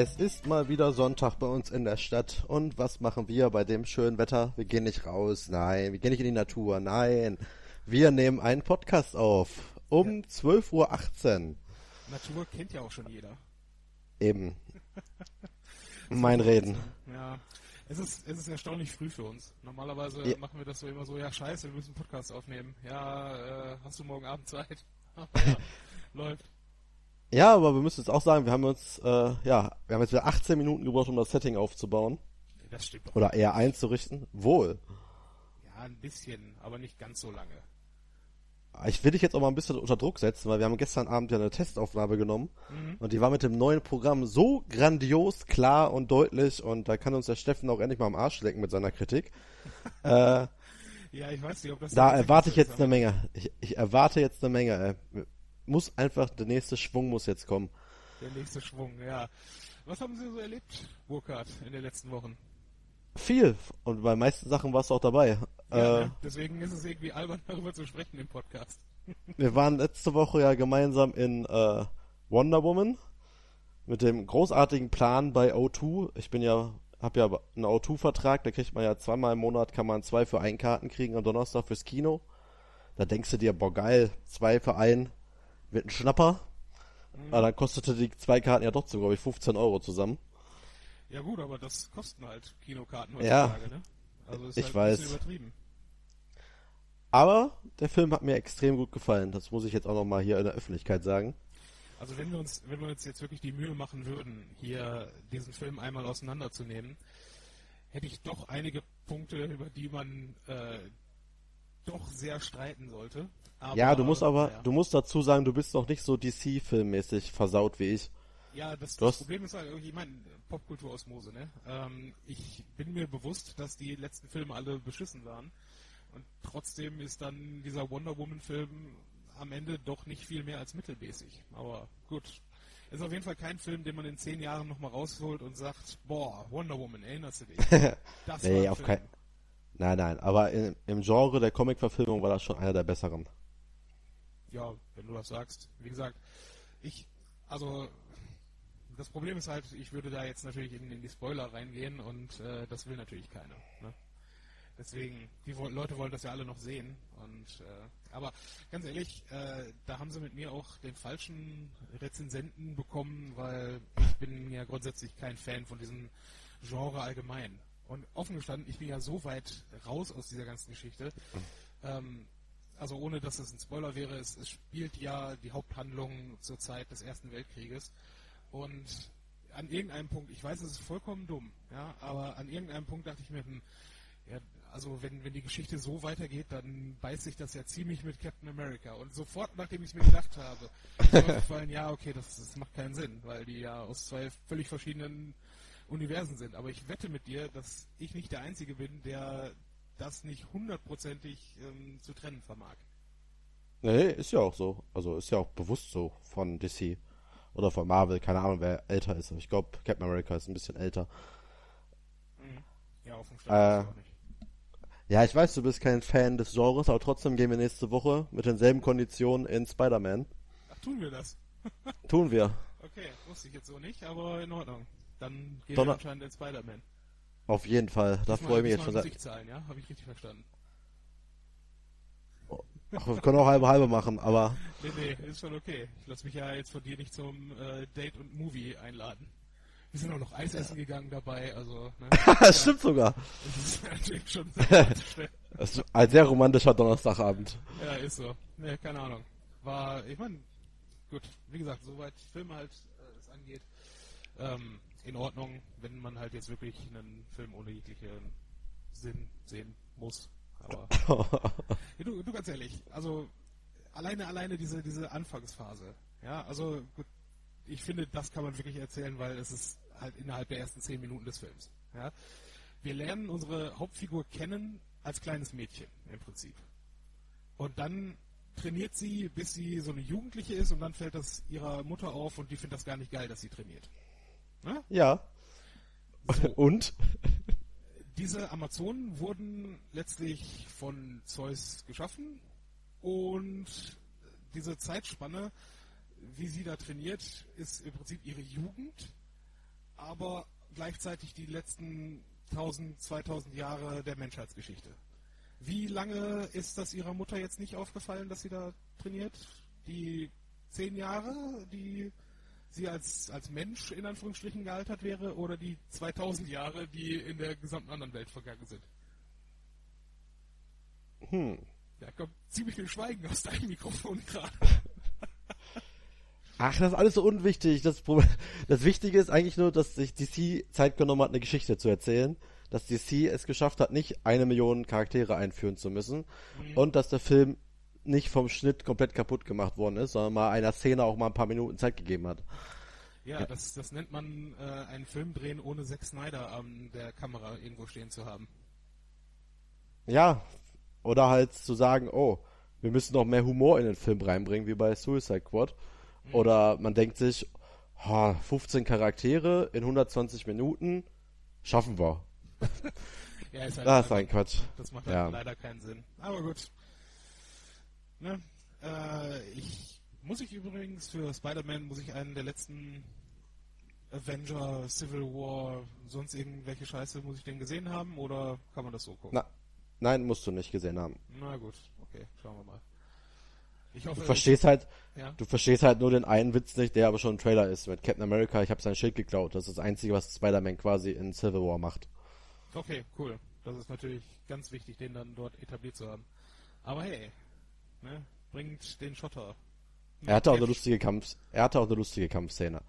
Es ist mal wieder Sonntag bei uns in der Stadt. Und was machen wir bei dem schönen Wetter? Wir gehen nicht raus, nein. Wir gehen nicht in die Natur, nein. Wir nehmen einen Podcast auf. Um ja. 12.18 Uhr. Natur kennt ja auch schon jeder. Eben. mein Reden. Ja. Es ist, es ist erstaunlich früh für uns. Normalerweise ja. machen wir das so immer so, ja scheiße, wir müssen einen Podcast aufnehmen. Ja, äh, hast du morgen Abend Zeit? ja, läuft. Ja, aber wir müssen jetzt auch sagen, wir haben uns, äh, ja, wir haben jetzt wieder 18 Minuten gebraucht, um das Setting aufzubauen. Das stimmt doch. Oder eher einzurichten. Wohl. Ja, ein bisschen, aber nicht ganz so lange. Ich will dich jetzt auch mal ein bisschen unter Druck setzen, weil wir haben gestern Abend ja eine Testaufnahme genommen mhm. und die war mit dem neuen Programm so grandios, klar und deutlich und da kann uns der Steffen auch endlich mal am Arsch lecken mit seiner Kritik. äh, ja, ich weiß nicht, ob das. Da erwarte ich jetzt eine Menge. Ich, ich erwarte jetzt eine Menge. Ey muss einfach, der nächste Schwung muss jetzt kommen. Der nächste Schwung, ja. Was haben Sie so erlebt, Burkhard, in den letzten Wochen? Viel. Und bei meisten Sachen warst du auch dabei. Ja, äh, ne? Deswegen ist es irgendwie albern, darüber zu sprechen im Podcast. wir waren letzte Woche ja gemeinsam in äh, Wonder Woman mit dem großartigen Plan bei O2. Ich bin ja, hab ja einen O2-Vertrag, da kriegt man ja zweimal im Monat, kann man zwei für ein Karten kriegen am Donnerstag fürs Kino. Da denkst du dir, boah geil, zwei für ein, wird ein Schnapper. Mhm. Aber dann kostete die zwei Karten ja trotzdem, glaube ich, 15 Euro zusammen. Ja gut, aber das kosten halt Kinokarten heutzutage, ja, ne? Also ist ich halt weiß. ein bisschen übertrieben. Aber der Film hat mir extrem gut gefallen. Das muss ich jetzt auch nochmal hier in der Öffentlichkeit sagen. Also wenn wir uns, wenn wir uns jetzt wirklich die Mühe machen würden, hier diesen Film einmal auseinanderzunehmen, hätte ich doch einige Punkte, über die man äh, doch sehr streiten sollte. Aber, ja, du musst aber, ja. du musst dazu sagen, du bist noch nicht so DC-filmmäßig versaut wie ich. Ja, das, das Problem ist halt, ich meine, Popkulturosmose, ne? Ähm, ich bin mir bewusst, dass die letzten Filme alle beschissen waren. Und trotzdem ist dann dieser Wonder Woman-Film am Ende doch nicht viel mehr als mittelmäßig. Aber gut. Ist auf jeden Fall kein Film, den man in zehn Jahren nochmal rausholt und sagt, boah, Wonder Woman, erinnerst du dich? Das nee, auf keinen Nein, nein, aber in, im Genre der Comic-Verfilmung war das schon einer der besseren. Ja, wenn du das sagst. Wie gesagt, ich, also, das Problem ist halt, ich würde da jetzt natürlich in, in die Spoiler reingehen und äh, das will natürlich keiner. Ne? Deswegen, die Leute wollen das ja alle noch sehen. Und äh, aber ganz ehrlich, äh, da haben sie mit mir auch den falschen Rezensenten bekommen, weil ich bin ja grundsätzlich kein Fan von diesem Genre allgemein. Und offen gestanden, ich bin ja so weit raus aus dieser ganzen Geschichte. Ähm, also ohne dass es ein Spoiler wäre, es, es, spielt ja die Haupthandlung zur Zeit des Ersten Weltkrieges. Und an irgendeinem Punkt, ich weiß, es ist vollkommen dumm, ja, aber an irgendeinem Punkt dachte ich mir, hm, ja, also wenn, wenn die Geschichte so weitergeht, dann beißt sich das ja ziemlich mit Captain America. Und sofort, nachdem ich es mir gedacht habe, ist mir aufgefallen, ja, okay, das, das macht keinen Sinn, weil die ja aus zwei völlig verschiedenen Universen sind. Aber ich wette mit dir, dass ich nicht der Einzige bin, der das nicht hundertprozentig ähm, zu trennen vermag. Nee, ist ja auch so. Also ist ja auch bewusst so von DC oder von Marvel. Keine Ahnung, wer älter ist. Ich glaube, Captain America ist ein bisschen älter. Mhm. Ja, auf dem Stand äh, auch nicht. Ja, ich weiß, du bist kein Fan des Genres, aber trotzdem gehen wir nächste Woche mit denselben Konditionen in Spider-Man. Ach, tun wir das? tun wir. Okay, wusste ich jetzt so nicht, aber in Ordnung. Dann geht Donner anscheinend in Spider-Man. Auf jeden Fall, da freue ich mich jetzt schon. Musik zahlen, ja? Habe ich richtig verstanden. Ach, wir können auch halbe halbe machen, aber. Nee, nee, ist schon okay. Ich lasse mich ja jetzt von dir nicht zum äh, Date und Movie einladen. Wir sind auch noch Eis essen gegangen dabei, also. Ne? das stimmt sogar. Das ist natürlich schon sehr Das ist ein sehr romantischer Donnerstagabend. Ja, ist so. Ne, keine Ahnung. War, ich meine, gut, wie gesagt, soweit Film halt äh, es angeht. Ähm, in Ordnung, wenn man halt jetzt wirklich einen Film ohne jeglichen Sinn sehen muss. Aber du, du ganz ehrlich, also alleine alleine diese diese Anfangsphase, ja, also gut, ich finde, das kann man wirklich erzählen, weil es ist halt innerhalb der ersten zehn Minuten des Films. Ja. Wir lernen unsere Hauptfigur kennen als kleines Mädchen im Prinzip. Und dann trainiert sie, bis sie so eine Jugendliche ist und dann fällt das ihrer Mutter auf und die findet das gar nicht geil, dass sie trainiert. Ne? Ja. So. Und? Diese Amazonen wurden letztlich von Zeus geschaffen und diese Zeitspanne, wie sie da trainiert, ist im Prinzip ihre Jugend aber gleichzeitig die letzten 1000, 2000 Jahre der Menschheitsgeschichte. Wie lange ist das Ihrer Mutter jetzt nicht aufgefallen, dass sie da trainiert? Die zehn Jahre, die sie als, als Mensch in Anführungsstrichen gealtert wäre, oder die 2000 Jahre, die in der gesamten anderen Welt vergangen sind? Hm. Da kommt ziemlich viel Schweigen aus deinem Mikrofon gerade. Ach, das ist alles so unwichtig. Das, das Wichtige ist eigentlich nur, dass sich DC Zeit genommen hat, eine Geschichte zu erzählen. Dass DC es geschafft hat, nicht eine Million Charaktere einführen zu müssen. Und dass der Film nicht vom Schnitt komplett kaputt gemacht worden ist, sondern mal einer Szene auch mal ein paar Minuten Zeit gegeben hat. Ja, das, das nennt man äh, einen Film drehen, ohne Zack Snyder an der Kamera irgendwo stehen zu haben. Ja. Oder halt zu sagen, oh, wir müssen noch mehr Humor in den Film reinbringen, wie bei Suicide Squad. Oder man denkt sich, ha, 15 Charaktere in 120 Minuten, schaffen wir. Ja, ist halt Das ist ein Quatsch. Das macht halt Ja. leider keinen Sinn. Aber gut. Ne? Äh, ich muss ich übrigens für Spider-Man muss ich einen der letzten Avenger, Civil War, sonst irgendwelche Scheiße muss ich den gesehen haben oder kann man das so gucken? Na, nein, musst du nicht gesehen haben. Na gut, okay, schauen wir mal. Ich hoffe, Du verstehst halt, ja. du verstehst halt nur den einen Witz nicht, der aber schon ein Trailer ist. Mit Captain America, ich habe sein Schild geklaut. Das ist das Einzige, was Spider-Man quasi in Civil War macht. Okay, cool. Das ist natürlich ganz wichtig, den dann dort etabliert zu haben. Aber hey, ne, bringt den Schotter. Er hatte auch eine lustige Kampf, er hatte auch eine lustige Kampfszene.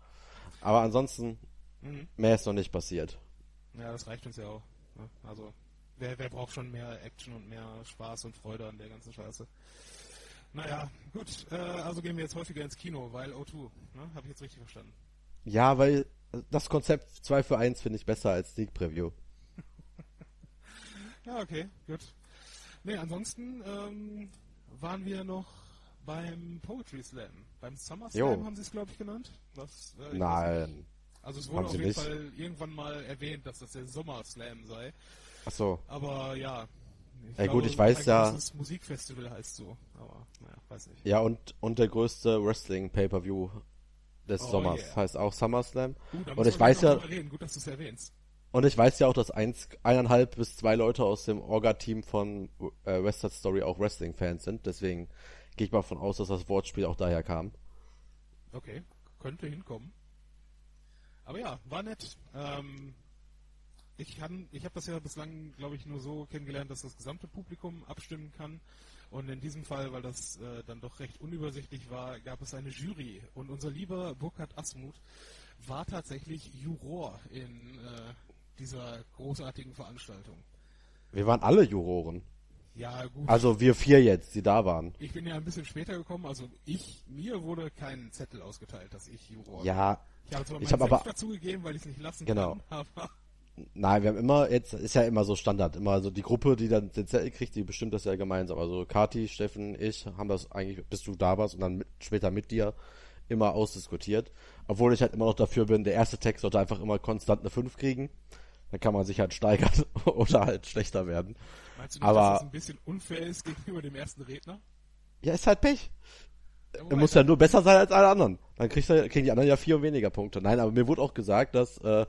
Aber ansonsten, Mhm. mehr ist noch nicht passiert. Ja, das reicht uns ja auch. Ne? Also, wer, wer braucht schon mehr Action und mehr Spaß und Freude an der ganzen Scheiße? Naja, gut, äh, also gehen wir jetzt häufiger ins Kino, weil O2, ne? Habe ich jetzt richtig verstanden. Ja, weil das Konzept 2 für 1 finde ich besser als Sneak Preview. Ja, okay, gut. Ne, ansonsten ähm, waren wir noch beim Poetry Slam. Beim Summer Slam Jo. haben sie es, glaube ich, genannt. Was, äh, ich. Nein. Also es wurde Haben auf jeden nicht. Fall irgendwann mal erwähnt, dass das der Sommer Slam sei. Ach so. Aber ja. Ich Ja, gut, ich weiß ja- großes Musikfestival heißt so. Aber naja, weiß nicht. Ja, und, und der größte Wrestling-Pay-Per-View des Oh, Sommers yeah. heißt auch SummerSlam. Gut, Und ich weiß ja. Gut, dass du es erwähnst. Und ich weiß ja auch, dass eins, eineinhalb bis zwei Leute aus dem Orga-Team von äh, West Side Story auch Wrestling-Fans sind. Deswegen gehe ich mal von aus, dass das Wortspiel auch daher kam. Okay, könnte hinkommen. Aber ja, war nett. Ähm, ich kann, ich habe das ja bislang, glaube ich, nur so kennengelernt, dass das gesamte Publikum abstimmen kann. Und in diesem Fall, weil das äh, dann doch recht unübersichtlich war, gab es eine Jury. Und unser lieber Burkhard Asmuth war tatsächlich Juror in äh, dieser großartigen Veranstaltung. Wir waren alle Juroren. Ja, gut. Also wir vier jetzt, die da waren. ich bin ja ein bisschen später gekommen, also ich, mir wurde kein Zettel ausgeteilt, dass ich Juror bin. Ja, Ich habe zwar Ich hab aber- dazugegeben, weil ich es nicht lassen Genau. kann, aber nein, wir haben immer, jetzt ist ja immer so Standard, immer so die Gruppe, die dann den Zettel kriegt, die bestimmt das ja gemeinsam. Also Kati, Steffen, ich haben das eigentlich, bis du da warst und dann mit, später mit dir immer ausdiskutiert. Obwohl ich halt immer noch dafür bin, der erste Text sollte einfach immer konstant eine 5 kriegen. Dann kann man sich halt steigern oder halt schlechter werden. meinst du nicht, Aber- dass das ein bisschen unfair ist gegenüber dem ersten Redner? Ja, ist halt Pech. Ja, Er muss ja nur besser sein als alle anderen. Dann kriegt er, kriegen die anderen ja vier weniger Punkte. Nein, aber mir wurde auch gesagt, dass äh,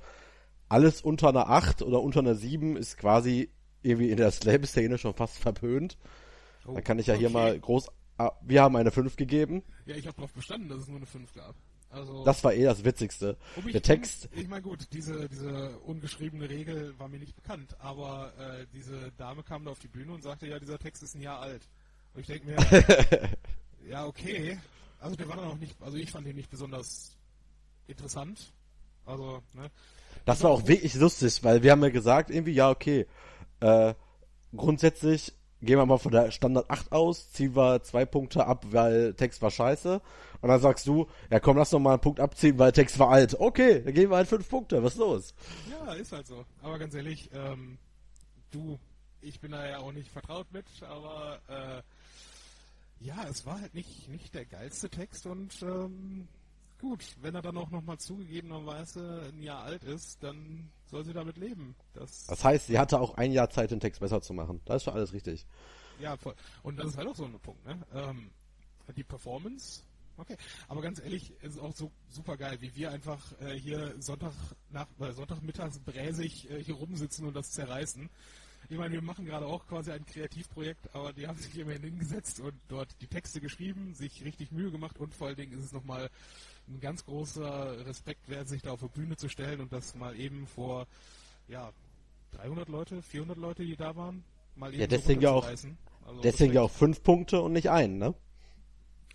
alles unter einer 8 oder unter einer 7 ist quasi irgendwie in der Slam-Szene schon fast verpönt. oh, Dann kann ich ja hier okay. mal groß. ah, Wir haben eine 5 gegeben. Ja, ich habe darauf bestanden, dass es nur eine 5 gab. Also, Das war eh das Witzigste. ich- Der Text, Ich meine, gut, diese, diese ungeschriebene Regel war mir nicht bekannt, aber äh, diese Dame kam da auf die Bühne und sagte, ja, dieser Text ist ein Jahr alt. Und ich denke mir, ja, okay. Also der war dann auch nicht, also ich fand ihn nicht besonders interessant. Also, ne? das war auch wirklich lustig, weil wir haben ja gesagt, irgendwie, ja, okay, äh, grundsätzlich gehen wir mal von der Standard 8 aus, ziehen wir zwei Punkte ab, weil Text war scheiße. Und dann sagst du, ja komm, lass noch mal einen Punkt abziehen, weil Text war alt. Okay, dann geben wir halt fünf Punkte, was ist los? Ja, ist halt so. Aber ganz ehrlich, ähm, du, ich bin da ja auch nicht vertraut mit, aber äh, ja, es war halt nicht, nicht der geilste Text und ähm, gut, wenn er dann auch nochmal zugegebenerweise ein Jahr alt ist, dann soll sie damit leben. Das, Das heißt, sie hatte auch ein Jahr Zeit, den Text besser zu machen. Das ist schon alles richtig. ja, voll. Und das ist halt auch so ein Punkt, ne? Ähm, die Performance Okay, aber ganz ehrlich, es ist auch so super geil, wie wir einfach äh, hier Sonntag nach äh, Sonntagmittags bräsig äh, hier rumsitzen und das zerreißen. Ich meine, wir machen gerade auch quasi ein Kreativprojekt, aber die haben sich immerhin hingesetzt und dort die Texte geschrieben, sich richtig Mühe gemacht und vor allen Dingen ist es nochmal ein ganz großer Respekt wert, sich da auf die Bühne zu stellen und das mal eben vor, ja, 300 Leute, 400 Leute, die da waren, mal eben Ja, deswegen ja auch. Also deswegen ja auch fünf Punkte und nicht einen, ne?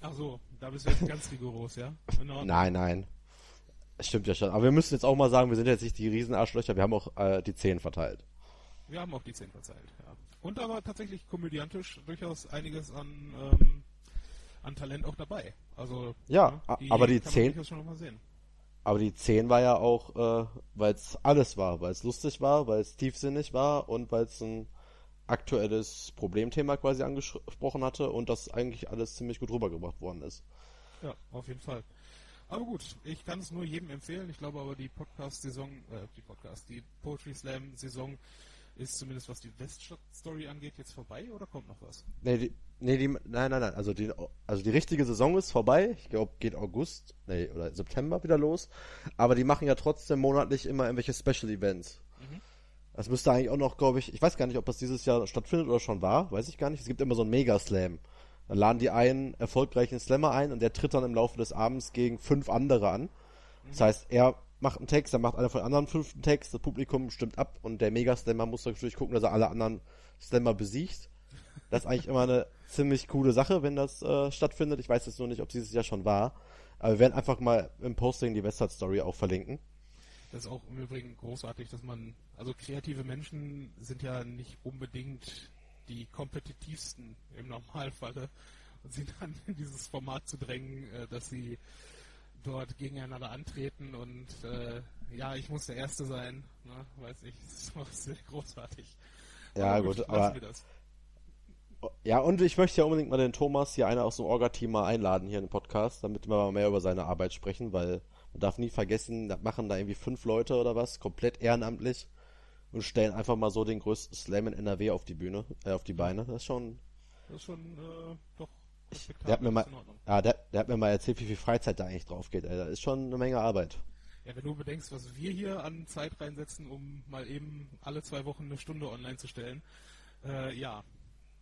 Ach so, da bist du jetzt ganz rigoros, ja? Nein, nein. Stimmt ja schon. Aber wir müssen jetzt auch mal sagen, wir sind jetzt nicht die Riesenarschlöcher, wir haben auch äh, die Zehn verteilt. Wir haben auch die 10 verzeiht, ja. Und war tatsächlich komödiantisch durchaus einiges an, ähm, an Talent auch dabei. Also, Ja, ne, a- aber die kann man 10 durchaus schon noch mal sehen. Aber die 10 war ja auch, äh, weil es alles war, weil es lustig war, weil es tiefsinnig war und weil es ein aktuelles Problemthema quasi angesprochen hatte und das eigentlich alles ziemlich gut rübergebracht worden ist. Ja, auf jeden Fall. Aber gut, ich kann es nur jedem empfehlen. Ich glaube aber die Podcast-Saison, äh, die Podcast, die Poetry Slam-Saison ist zumindest was die Weststadt-Story angeht jetzt vorbei oder kommt noch was? Nee, die, nee, die, nein, nein, nein, also die, also die richtige Saison ist vorbei. Ich glaube, geht August, nee, oder September wieder los. Aber die machen ja trotzdem monatlich immer irgendwelche Special Events. Mhm. Das müsste eigentlich auch noch, glaube ich, ich weiß gar nicht, ob das dieses Jahr stattfindet oder schon war, weiß ich gar nicht. Es gibt immer so einen Mega-Slam. Dann laden die einen erfolgreichen Slammer ein und der tritt dann im Laufe des Abends gegen fünf andere an. Das heißt, er macht einen Text, dann macht einer von den anderen fünften Text, das Publikum stimmt ab und der Mega-Slammer muss natürlich gucken, dass er alle anderen Slammer besiegt. Das ist eigentlich immer eine ziemlich coole Sache, wenn das äh, stattfindet. Ich weiß jetzt nur nicht, ob dieses Jahr schon war. Aber wir werden einfach mal im Posting die Westside Story auch verlinken. Das ist auch im Übrigen großartig, dass man, also kreative Menschen sind ja nicht unbedingt die kompetitivsten im Normalfalle und sie dann in dieses Format zu drängen, äh, dass sie dort gegeneinander antreten und äh, ja, ich muss der Erste sein, ne? weiß ich, das ist auch sehr großartig. Ja, Aber gut, aber wir das. Ja, und ich möchte ja unbedingt mal den Thomas, hier einer aus dem Orga-Team, mal einladen hier in den Podcast, damit wir mal mehr über seine Arbeit sprechen, weil man darf nie vergessen, da machen da irgendwie fünf Leute oder was, komplett ehrenamtlich und stellen einfach mal so den größten Slam in NRW auf die Bühne, äh, auf die Beine. Das ist schon, Das ist schon äh, doch der hat mir mal, ja, der, der hat mir mal erzählt, wie viel Freizeit da eigentlich drauf geht. Da ist schon eine Menge Arbeit. Ja, wenn du bedenkst, was wir hier an Zeit reinsetzen, um mal eben alle zwei Wochen eine Stunde online zu stellen, äh, ja,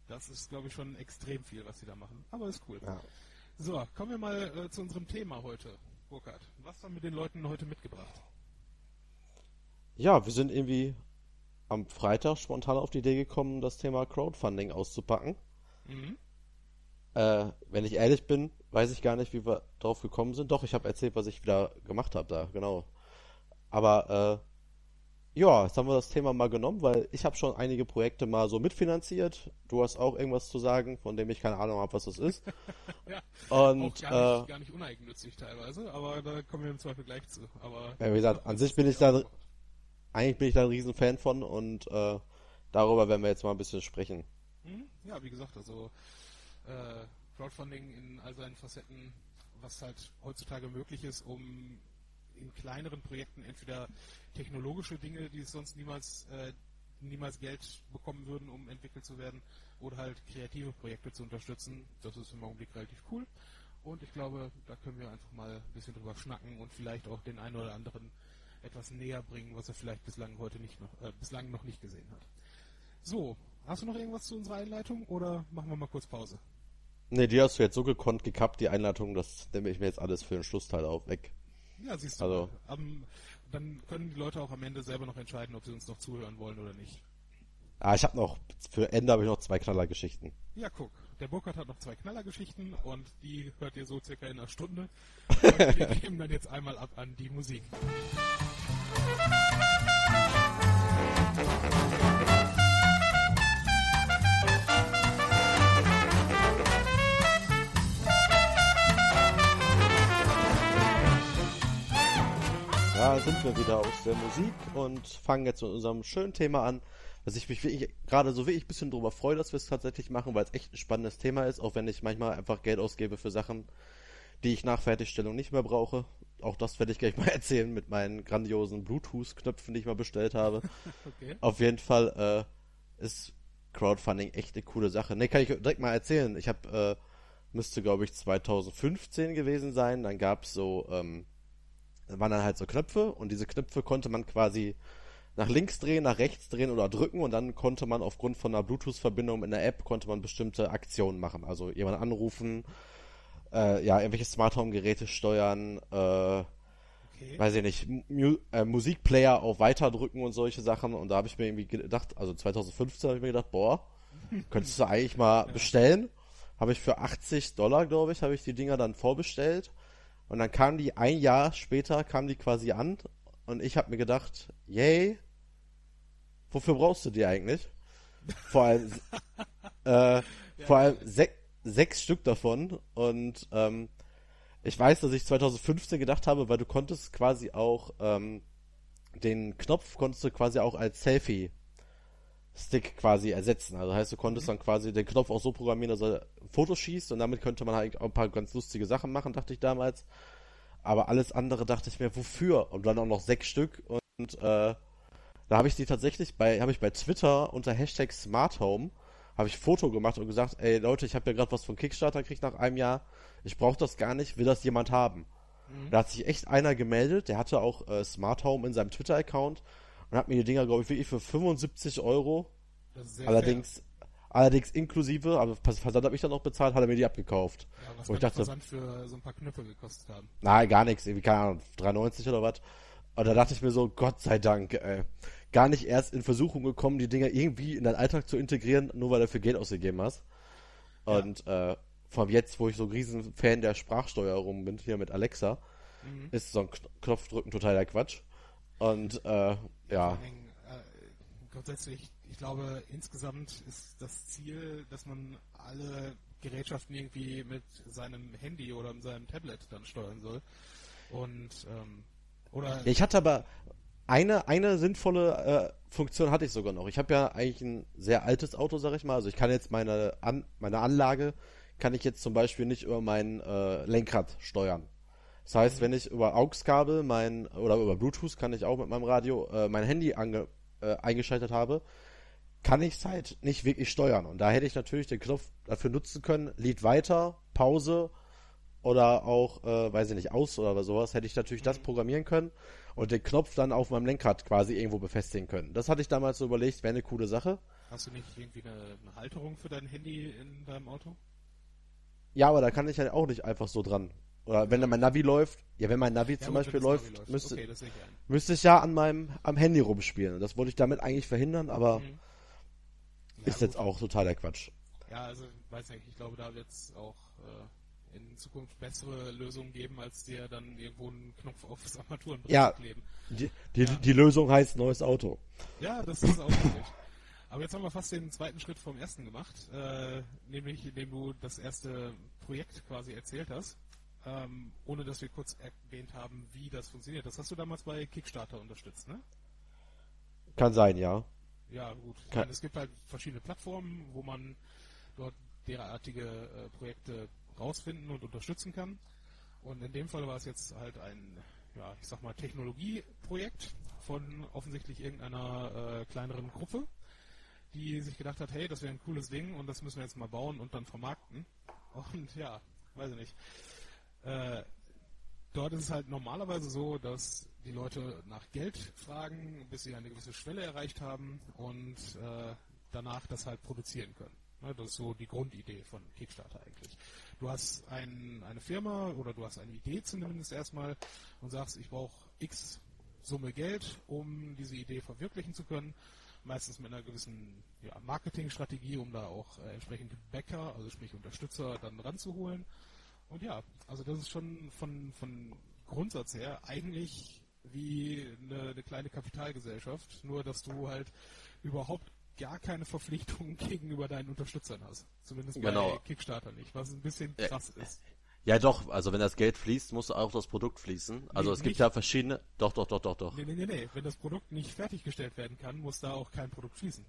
das ist, glaube ich, schon extrem viel, was sie da machen. Aber ist cool. Ja. So, kommen wir mal äh, zu unserem Thema heute. Burkhard, was haben wir den Leuten heute mitgebracht? Ja, wir sind irgendwie am Freitag spontan auf die Idee gekommen, das Thema Crowdfunding auszupacken. Mhm. Äh, wenn ich ehrlich bin, weiß ich gar nicht, wie wir drauf gekommen sind. Doch, ich habe erzählt, was ich wieder gemacht habe da, genau. Aber äh, ja, jetzt haben wir das Thema mal genommen, weil ich habe schon einige Projekte mal so mitfinanziert. Du hast auch irgendwas zu sagen, von dem ich keine Ahnung habe, was das ist. Ja, Und auch gar nicht, äh, gar nicht uneigennützig teilweise, aber da kommen wir im Zweifel gleich zu. Aber Ja, wie gesagt, an sich bin ich da- eigentlich bin ich da ein riesen Fan von und äh, darüber werden wir jetzt mal ein bisschen sprechen. Mhm. Ja, wie gesagt, also äh, Crowdfunding in all seinen Facetten, was halt heutzutage möglich ist, um in kleineren Projekten entweder technologische Dinge, die es sonst niemals äh, niemals Geld bekommen würden, um entwickelt zu werden, oder halt kreative Projekte zu unterstützen. Das ist im Augenblick relativ cool. Und ich glaube, da können wir einfach mal ein bisschen drüber schnacken und vielleicht auch den einen oder anderen etwas näher bringen, was er vielleicht bislang heute nicht noch, äh, bislang noch nicht gesehen hat. So, hast du noch irgendwas zu unserer Einleitung oder machen wir mal kurz Pause? Ne, die hast du jetzt so gekonnt gekappt, die Einleitung, das nehme ich mir jetzt alles für den Schlussteil auf weg. Ja, siehst du. Also-. Am- dann können die Leute auch am Ende selber noch entscheiden, ob sie uns noch zuhören wollen oder nicht. Ah, ich habe noch, für Ende habe ich noch zwei Knallergeschichten. Ja, guck. Der Burkhardt hat noch zwei Knallergeschichten und die hört ihr so circa in einer Stunde. Und wir geben dann jetzt einmal ab an die Musik. Ja, sind wir wieder aus der Musik und fangen jetzt mit unserem schönen Thema an, was ich mich wirklich gerade so wirklich ein bisschen drüber freue, dass wir es tatsächlich machen, weil es echt ein spannendes Thema ist, auch wenn ich manchmal einfach Geld ausgebe für Sachen, die ich nach Fertigstellung nicht mehr brauche. Auch das werde ich gleich mal erzählen mit meinen grandiosen Bluetooth-Knöpfen, die ich mal bestellt habe. Okay. Auf jeden Fall äh, ist Crowdfunding echt eine coole Sache. Ne, kann ich direkt mal erzählen. Ich habe äh, müsste glaube ich 2015 gewesen sein. Dann gab es so, ähm, waren dann halt so Knöpfe und diese Knöpfe konnte man quasi nach links drehen, nach rechts drehen oder drücken und dann konnte man aufgrund von einer Bluetooth-Verbindung in der App konnte man bestimmte Aktionen machen. Also jemanden anrufen, äh, ja, irgendwelche Smart Home-Geräte steuern, äh, okay. weiß ich nicht, Mu äh, Musikplayer auf Weiterdrücken und solche Sachen. Und da habe ich mir irgendwie gedacht, also 2015 habe ich mir gedacht, boah, könntest du eigentlich mal bestellen. Habe ich für 80 Dollar, glaube ich, habe ich die Dinger dann vorbestellt. Und dann kamen die ein Jahr später, kamen die quasi an. Und ich habe mir gedacht, yay, wofür brauchst du die eigentlich? Vor allem, äh, ja, vor allem se sechs Stück davon. Und ähm, ich weiß, dass ich 2015 gedacht habe, weil du konntest quasi auch ähm, den Knopf konntest du quasi auch als Selfie Stick quasi ersetzen. Also heißt, du konntest dann quasi den Knopf auch so programmieren, dass er Fotos schießt und damit könnte man halt auch ein paar ganz lustige Sachen machen, dachte ich damals. Aber alles andere dachte ich mir, wofür? Und dann auch noch sechs Stück und äh, da habe ich die tatsächlich bei, habe ich bei Twitter unter Hashtag Smart Home habe ich Foto gemacht und gesagt, ey Leute, ich habe ja gerade was von Kickstarter gekriegt nach einem Jahr. Ich brauche das gar nicht, will das jemand haben? Mhm. Da hat sich echt einer gemeldet, der hatte auch äh, Smart Home in seinem Twitter-Account und hat mir die Dinger, glaube ich, wirklich für 75 Euro. allerdings, fair. allerdings inklusive, aber Versand habe ich dann noch bezahlt, hat er mir die abgekauft. Ja, was Wo ich dachte, Versand für so ein paar Knöpfe gekostet haben? Nein, gar nichts, irgendwie, keine Ahnung, 93 oder was. Und da dachte ich mir so, Gott sei Dank, ey. Gar nicht erst in Versuchung gekommen, die Dinger irgendwie in deinen Alltag zu integrieren, nur weil du für Geld ausgegeben hast. Und ja. äh, vor jetzt, wo ich so ein riesen Fan der Sprachsteuerung bin, hier mit Alexa, mhm. ist so ein Knopfdrücken totaler Quatsch. Und äh, ja. Allem, äh, grundsätzlich, ich glaube, insgesamt ist das Ziel, dass man alle Gerätschaften irgendwie mit seinem Handy oder mit seinem Tablet dann steuern soll. Und ähm, oder. Ich hatte aber eine, eine sinnvolle äh, Funktion hatte ich sogar noch. Ich habe ja eigentlich ein sehr altes Auto, sag ich mal. Also ich kann jetzt meine, An meine Anlage, kann ich jetzt zum Beispiel nicht über mein äh, Lenkrad steuern. Das heißt, wenn ich über AUX-Kabel mein oder über Bluetooth kann ich auch mit meinem Radio äh, mein Handy ange, äh, eingeschaltet habe, kann ich es halt nicht wirklich steuern. Und da hätte ich natürlich den Knopf dafür nutzen können, Lied weiter, Pause oder auch, äh, weiß ich nicht, aus oder sowas, hätte ich natürlich das mhm. programmieren können und den Knopf dann auf meinem Lenkrad quasi irgendwo befestigen können. Das hatte ich damals so überlegt, wäre eine coole Sache. Hast du nicht irgendwie eine, eine Halterung für dein Handy in deinem Auto? Ja, aber da kann ich ja auch nicht einfach so dran. Oder wenn dann mein Navi läuft, ja, wenn mein Navi ja, zum Beispiel läuft, läuft, Müsste, okay, ich müsste ich ja an meinem am Handy rumspielen. Und das wollte ich damit eigentlich verhindern, aber mhm. ja, ist gut. jetzt auch total der Quatsch. Ja, also weiß nicht, ich glaube, da wird es auch äh, in Zukunft bessere Lösungen geben, als dir dann irgendwo einen Knopf aufs Armaturenbrett ja, kleben. Die, die, ja. die Lösung heißt neues Auto. Ja, das ist auch richtig. Aber jetzt haben wir fast den zweiten Schritt vom ersten gemacht, äh, nämlich indem du das erste Projekt quasi erzählt hast ähm, ohne dass wir kurz erwähnt haben, wie das funktioniert. Das hast du damals bei Kickstarter unterstützt, ne? Kann sein, ja. Ja, gut. Meine, es gibt halt verschiedene Plattformen, wo man dort derartige äh, Projekte rausfinden und unterstützen kann. Und in dem Fall war es jetzt halt ein, ja, ich sag mal, Technologieprojekt von offensichtlich irgendeiner äh, kleineren Gruppe, die sich gedacht hat, hey, das wäre ein cooles Ding und das müssen wir jetzt mal bauen und dann vermarkten. Und ja, weiß ich nicht. Äh, dort ist es halt normalerweise so, dass die Leute nach Geld fragen, bis sie eine gewisse Schwelle erreicht haben und äh, danach das halt produzieren können. Ne, das ist so die Grundidee von Kickstarter eigentlich. Du hast ein, eine Firma oder du hast eine Idee zumindest erstmal und sagst, ich brauche X Summe Geld, um diese Idee verwirklichen zu können. Meistens mit einer gewissen ja, Marketingstrategie, um da auch äh, entsprechende Bäcker, also sprich Unterstützer, dann ranzuholen. Und ja, also das ist schon von, von Grundsatz her eigentlich wie eine, eine kleine Kapitalgesellschaft, nur dass du halt überhaupt gar keine Verpflichtungen gegenüber deinen Unterstützern hast. Zumindest bei genau. Kickstarter nicht, was ein bisschen krass ja. ist. Ja, doch, also wenn das Geld fließt, muss auch das Produkt fließen. Also nee, es gibt ja verschiedene. Doch, doch, doch, doch, doch. Nee, nee, nee, nee. Wenn das Produkt nicht fertiggestellt werden kann, muss da auch kein Produkt fließen.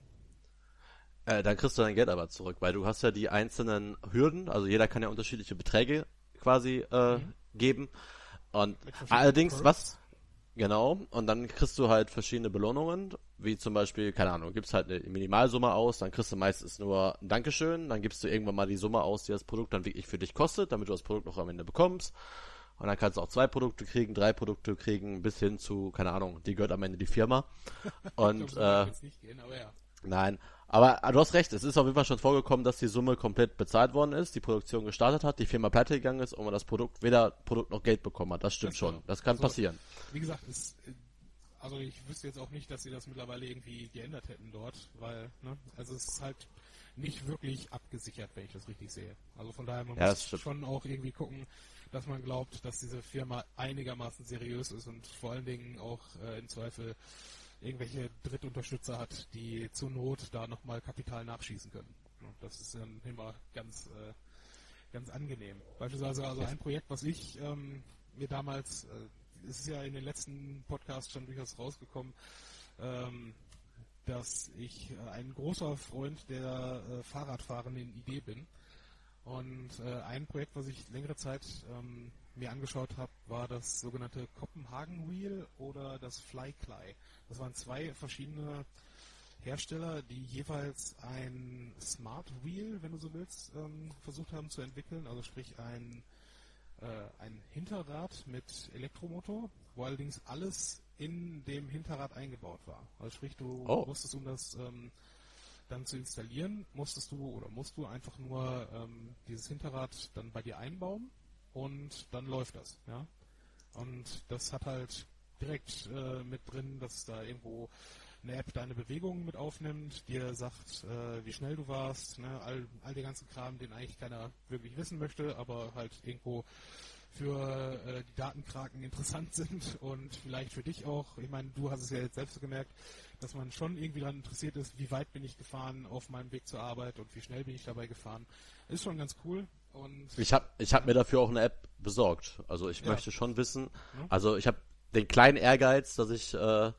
Äh, dann kriegst du dein Geld aber zurück, weil du hast ja die einzelnen Hürden, also jeder kann ja unterschiedliche Beträge quasi äh, mhm. geben. Und allerdings, Perks? was Genau, und dann kriegst du halt verschiedene Belohnungen, wie zum Beispiel, keine Ahnung, gibst halt eine Minimalsumme aus, dann kriegst du meistens nur ein Dankeschön, dann gibst du irgendwann mal die Summe aus, die das Produkt dann wirklich für dich kostet, damit du das Produkt noch am Ende bekommst. Und dann kannst du auch zwei Produkte kriegen, drei Produkte kriegen, bis hin zu, keine Ahnung, die gehört am Ende die Firma. Und, glaub, so äh, gehen, aber ja. nein, aber du hast recht, es ist auf jeden Fall schon vorgekommen, dass die Summe komplett bezahlt worden ist, die Produktion gestartet hat, die Firma pleite gegangen ist und man das Produkt, weder Produkt noch Geld bekommen hat. Das stimmt das schon. Das kann also, passieren. Wie gesagt, es, also ich wüsste jetzt auch nicht, dass sie das mittlerweile irgendwie geändert hätten dort, weil, ne, also es ist halt nicht wirklich abgesichert, wenn ich das richtig sehe. Also von daher, man ja, muss schon auch irgendwie gucken, dass man glaubt, dass diese Firma einigermaßen seriös ist und vor allen Dingen auch äh, im Zweifel irgendwelche Drittunterstützer hat, die zur Not da nochmal Kapital nachschießen können. Das ist dann immer ganz, äh, ganz angenehm. Beispielsweise also ein Projekt, was ich ähm, mir damals, äh, ist ja in den letzten Podcasts schon durchaus rausgekommen, ähm, dass ich äh, ein großer Freund der äh, Fahrradfahrenden Idee bin. Und äh, ein Projekt, was ich längere Zeit ähm, mir angeschaut habe, war das sogenannte Kopenhagen Wheel oder das Flykly. Das waren zwei verschiedene Hersteller, die jeweils ein Smart Wheel, wenn du so willst, ähm, versucht haben zu entwickeln. Also sprich ein, äh, ein Hinterrad mit Elektromotor, wo allerdings alles in dem Hinterrad eingebaut war. Also sprich, du oh. musstest, um das ähm, dann zu installieren, musstest du oder musst du einfach nur ähm, dieses Hinterrad dann bei dir einbauen und dann läuft das. Ja? Und das hat halt direkt äh, mit drin, dass da irgendwo eine App deine Bewegungen mit aufnimmt, dir sagt, äh, wie schnell du warst, ne? all, all den ganzen Kram, den eigentlich keiner wirklich wissen möchte, aber halt irgendwo für äh, die Datenkraken interessant sind und vielleicht für dich auch. Ich meine, du hast es ja jetzt selbst gemerkt, dass man schon irgendwie daran interessiert ist, wie weit bin ich gefahren auf meinem Weg zur Arbeit und wie schnell bin ich dabei gefahren. Ist schon ganz cool. Und ich habe ich hab mir dafür auch eine App besorgt. Also ich ja. möchte schon wissen, also ich habe den kleinen Ehrgeiz, dass ich, äh,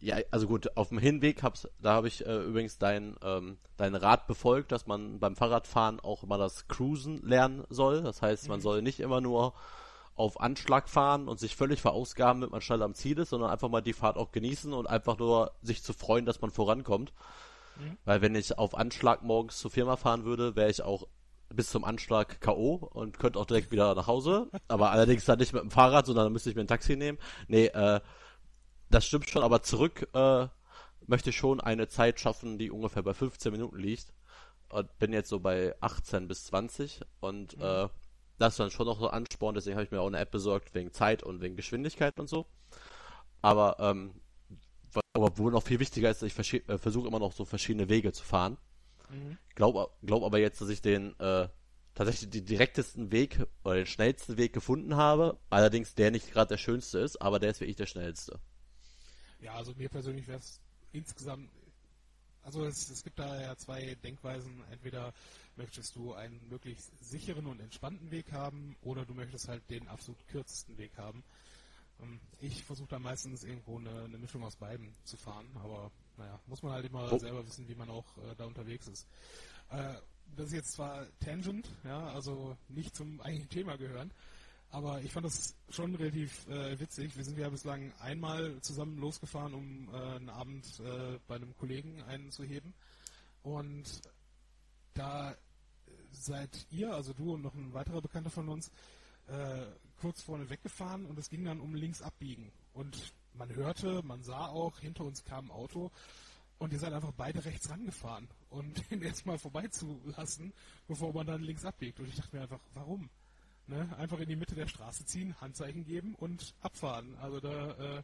ja, also gut, auf dem Hinweg hab's, da habe ich äh, übrigens dein, ähm, deinen Rat befolgt, dass man beim Fahrradfahren auch immer das Cruisen lernen soll. Das heißt, mhm. man soll nicht immer nur auf Anschlag fahren und sich völlig verausgaben, damit man schnell am Ziel ist, sondern einfach mal die Fahrt auch genießen und einfach nur sich zu freuen, dass man vorankommt. Mhm. Weil wenn ich auf Anschlag morgens zur Firma fahren würde, wäre ich auch bis zum Anschlag K.O. und könnte auch direkt wieder nach Hause. Aber allerdings dann nicht mit dem Fahrrad, sondern dann müsste ich mir ein Taxi nehmen. Nee, äh, das stimmt schon, aber zurück äh, möchte ich schon eine Zeit schaffen, die ungefähr bei 15 Minuten liegt. Und bin jetzt so bei 18 bis 20 und mhm. äh, das ist dann schon noch so Ansporn, deswegen habe ich mir auch eine App besorgt, wegen Zeit und wegen Geschwindigkeit und so. Aber ähm, wo noch viel wichtiger ist, ich äh, versuche immer noch so verschiedene Wege zu fahren. Mhm. Glaub, glaub aber jetzt, dass ich den äh, tatsächlich den direktesten Weg oder den schnellsten Weg gefunden habe. Allerdings der nicht gerade der schönste ist, aber der ist wirklich der schnellste. Ja, also mir persönlich wäre es insgesamt, also es, es gibt da ja zwei Denkweisen. Entweder möchtest du einen möglichst sicheren und entspannten Weg haben oder du möchtest halt den absolut kürzesten Weg haben. Ähm, ich versuche da meistens irgendwo eine, eine, Mischung aus beiden zu fahren, aber naja, muss man halt immer oh. selber wissen, wie man auch äh, da unterwegs ist. Äh, das ist jetzt zwar Tangent, ja, also nicht zum eigentlichen Thema gehören, aber ich fand das schon relativ äh, witzig. Wir sind ja bislang einmal zusammen losgefahren, um äh, einen Abend äh, bei einem Kollegen einzuheben. Und da seid ihr, also du und noch ein weiterer Bekannter von uns, äh, kurz vorne weggefahren und es ging dann um links abbiegen. Und man hörte, man sah auch, hinter uns kam ein Auto und ihr seid einfach beide rechts rangefahren und den erstmal vorbeizulassen, bevor man dann links abbiegt. Und ich dachte mir einfach, warum? Ne? Einfach in die Mitte der Straße ziehen, Handzeichen geben und abfahren. Also da äh,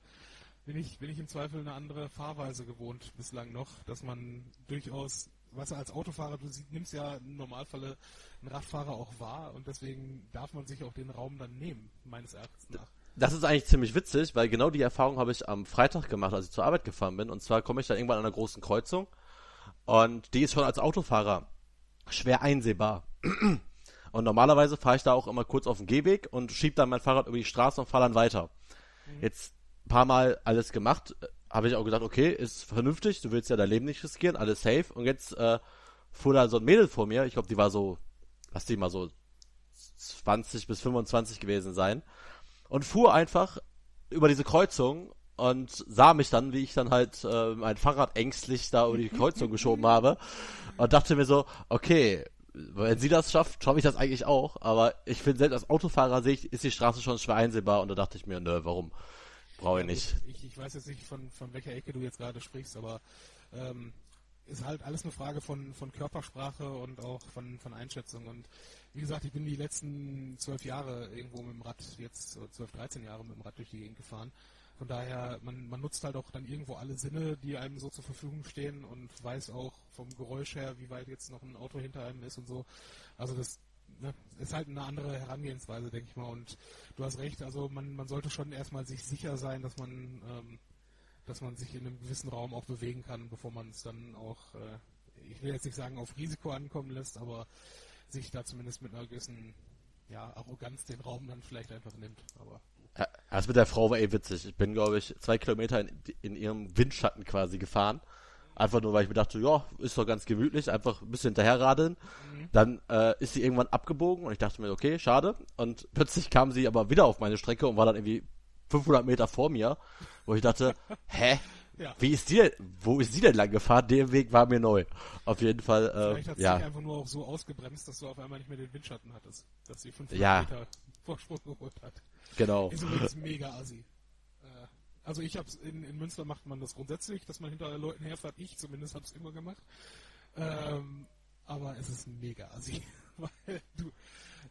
bin ich, bin ich im Zweifel eine andere Fahrweise gewohnt bislang noch, dass man durchaus du, als Autofahrer, du nimmst ja im Normalfall einen Radfahrer auch wahr und deswegen darf man sich auch den Raum dann nehmen, meines Erachtens nach. Das ist eigentlich ziemlich witzig, weil genau die Erfahrung habe ich am Freitag gemacht, als ich zur Arbeit gefahren bin. Und zwar komme ich da irgendwann an einer großen Kreuzung und die ist schon als Autofahrer schwer einsehbar. Und normalerweise fahre ich da auch immer kurz auf den Gehweg und schiebe dann mein Fahrrad über die Straße und fahre dann weiter. Mhm. Jetzt ein paar Mal alles gemacht, habe ich auch gesagt, okay, ist vernünftig, du willst ja dein Leben nicht riskieren, alles safe. Und jetzt äh, fuhr da so ein Mädel vor mir, ich glaube, die war so, lass die mal so 20 bis 25 gewesen sein, und fuhr einfach über diese Kreuzung und sah mich dann, wie ich dann halt äh, mein Fahrrad ängstlich da über die Kreuzung geschoben habe und dachte mir so, okay, wenn sie das schafft, schaffe ich das eigentlich auch, aber ich finde selbst als Autofahrer sehe ich, ist die Straße schon schwer einsehbar und da dachte ich mir, nö, warum? Brauche ich nicht. Ich, ich, weiß jetzt nicht, von, von welcher Ecke du jetzt gerade sprichst, aber ähm, ist halt alles eine Frage von, von Körpersprache und auch von, von Einschätzung. Und wie gesagt, ich bin die letzten zwölf Jahre irgendwo mit dem Rad, jetzt zwölf, dreizehn Jahre mit dem Rad durch die Gegend gefahren. Von daher, man, man nutzt halt auch dann irgendwo alle Sinne, die einem so zur Verfügung stehen und weiß auch vom Geräusch her, wie weit jetzt noch ein Auto hinter einem ist und so. Also das ne, ist halt eine andere Herangehensweise, denke ich mal. Und du hast recht, also man, man sollte schon erstmal sich sicher sein, dass man ähm, dass man sich in einem gewissen Raum auch bewegen kann, bevor man es dann auch, äh, ich will jetzt nicht sagen, auf Risiko ankommen lässt, aber sich da zumindest mit einer gewissen ja, Arroganz den Raum dann vielleicht einfach nimmt. Aber ja, das mit der Frau war eh witzig. Ich bin, glaube ich, zwei Kilometer in, in ihrem Windschatten quasi gefahren. Einfach nur, weil ich mir dachte, ja, ist doch ganz gemütlich, einfach ein bisschen hinterherradeln. Mhm. Dann äh, ist sie irgendwann abgebogen und ich dachte mir, okay, schade. Und plötzlich kam sie aber wieder auf meine Strecke und war dann irgendwie 500 Meter vor mir, wo ich dachte, hä? Ja. Wie ist die denn, wo ist sie denn lang gefahren? Der Weg war mir neu. Auf jeden Fall, äh, Vielleicht hat sie ja. einfach nur auch so ausgebremst, dass du auf einmal nicht mehr den Windschatten hattest. Dass sie 500 ja. Meter Vorsprung geholt hat. Genau. Ist übrigens mega assi. Äh, also ich hab's, in, in Münster macht man das grundsätzlich, dass man hinter Leuten herfährt. Ich zumindest hab's immer gemacht. Ähm, aber es ist mega assi. Weil du,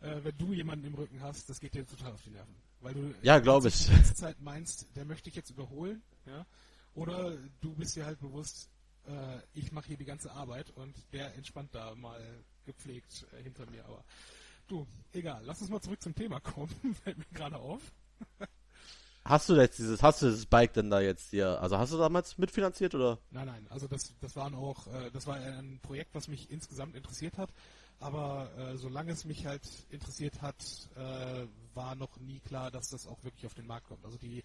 äh, wenn du jemanden im Rücken hast, das geht dir total auf die Nerven. Weil du ja, glaube ich. die ganze Zeit meinst, der möchte ich jetzt überholen, ja? Oder du bist dir halt bewusst, äh, ich mache hier die ganze Arbeit und der entspannt da mal gepflegt äh, hinter mir. Aber du, egal, lass uns mal zurück zum Thema kommen, fällt mir gerade auf. Hast du jetzt dieses, hast du dieses Bike denn da jetzt hier, also hast du damals mitfinanziert oder? Nein, nein, also das, das waren auch, äh, das war ein Projekt, was mich insgesamt interessiert hat. Aber äh, solange es mich halt interessiert hat, äh, war noch nie klar, dass das auch wirklich auf den Markt kommt. Also die,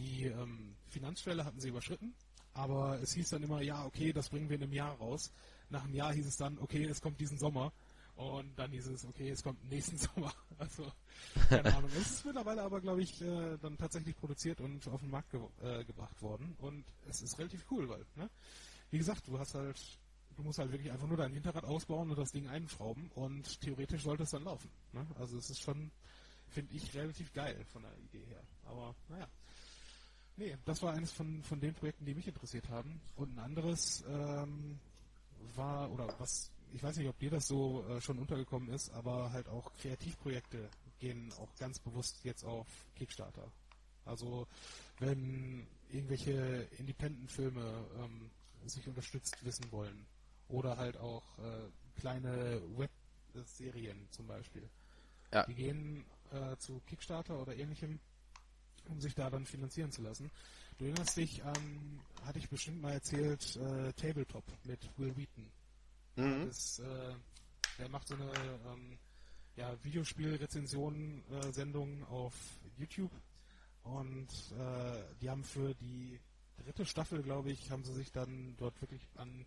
die ähm, Finanzschwelle hatten sie überschritten, aber es hieß dann immer, ja, okay, das bringen wir in einem Jahr raus. Nach einem Jahr hieß es dann, okay, es kommt diesen Sommer. Und dann hieß es, okay, es kommt nächsten Sommer. Also, keine Ahnung. Es ist mittlerweile aber, glaube ich, äh, dann tatsächlich produziert und auf den Markt ge äh, gebracht worden. Und es ist relativ cool, weil, ne? Wie gesagt, du hast halt Du musst halt wirklich einfach nur dein Hinterrad ausbauen und das Ding einschrauben und theoretisch sollte es dann laufen. Ne? Also es ist schon, finde ich, relativ geil von der Idee her. Aber naja. Nee, das war eines von, von den Projekten, die mich interessiert haben. Und ein anderes ähm, war, oder was, ich weiß nicht, ob dir das so äh, schon untergekommen ist, aber halt auch Kreativprojekte gehen auch ganz bewusst jetzt auf Kickstarter. Also wenn irgendwelche Independent-Filme ähm, sich unterstützt wissen wollen, oder halt auch äh, kleine Webserien zum Beispiel. Ja. Die gehen äh, zu Kickstarter oder ähnlichem, um sich da dann finanzieren zu lassen. Du erinnerst dich an, hatte ich bestimmt mal erzählt, äh, Tabletop mit Will Wheaton. Mhm. Das, äh, der macht so eine ähm, ja, Videospiel-Rezension-Sendung auf YouTube und äh, die haben für die dritte Staffel, glaube ich, haben sie sich dann dort wirklich an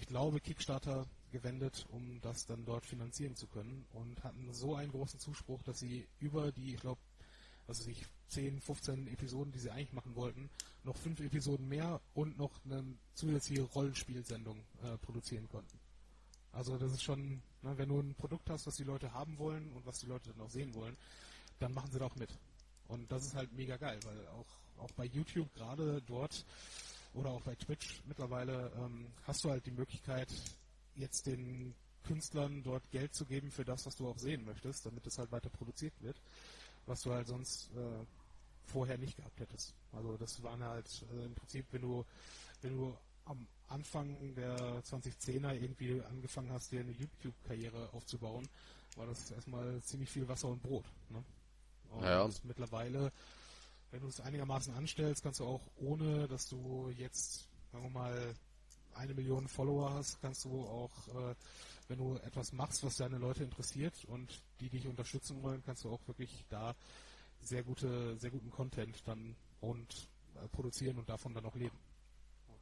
ich glaube, Kickstarter gewendet, um das dann dort finanzieren zu können und hatten so einen großen Zuspruch, dass sie über die, ich glaube, was weiß ich, 10, 15 Episoden, die sie eigentlich machen wollten, noch fünf Episoden mehr und noch eine zusätzliche Rollenspielsendung äh, produzieren konnten. Also das ist schon, ne, wenn du ein Produkt hast, was die Leute haben wollen und was die Leute dann auch sehen wollen, dann machen sie da auch mit. Und das ist halt mega geil, weil auch, auch bei YouTube gerade dort oder auch bei Twitch mittlerweile ähm, hast du halt die Möglichkeit, jetzt den Künstlern dort Geld zu geben für das, was du auch sehen möchtest, damit es halt weiter produziert wird, was du halt sonst äh, vorher nicht gehabt hättest. Also das waren halt äh, im Prinzip, wenn du, wenn du am Anfang der 2010er irgendwie angefangen hast, dir eine YouTube-Karriere aufzubauen, war das erstmal ziemlich viel Wasser und Brot. Ne? Und ja. mittlerweile wenn du es einigermaßen anstellst, kannst du auch ohne, dass du jetzt, sagen wir mal, eine Million Follower hast, kannst du auch, äh, wenn du etwas machst, was deine Leute interessiert und die dich unterstützen wollen, kannst du auch wirklich da sehr gute, sehr guten Content dann und äh, produzieren und davon dann auch leben.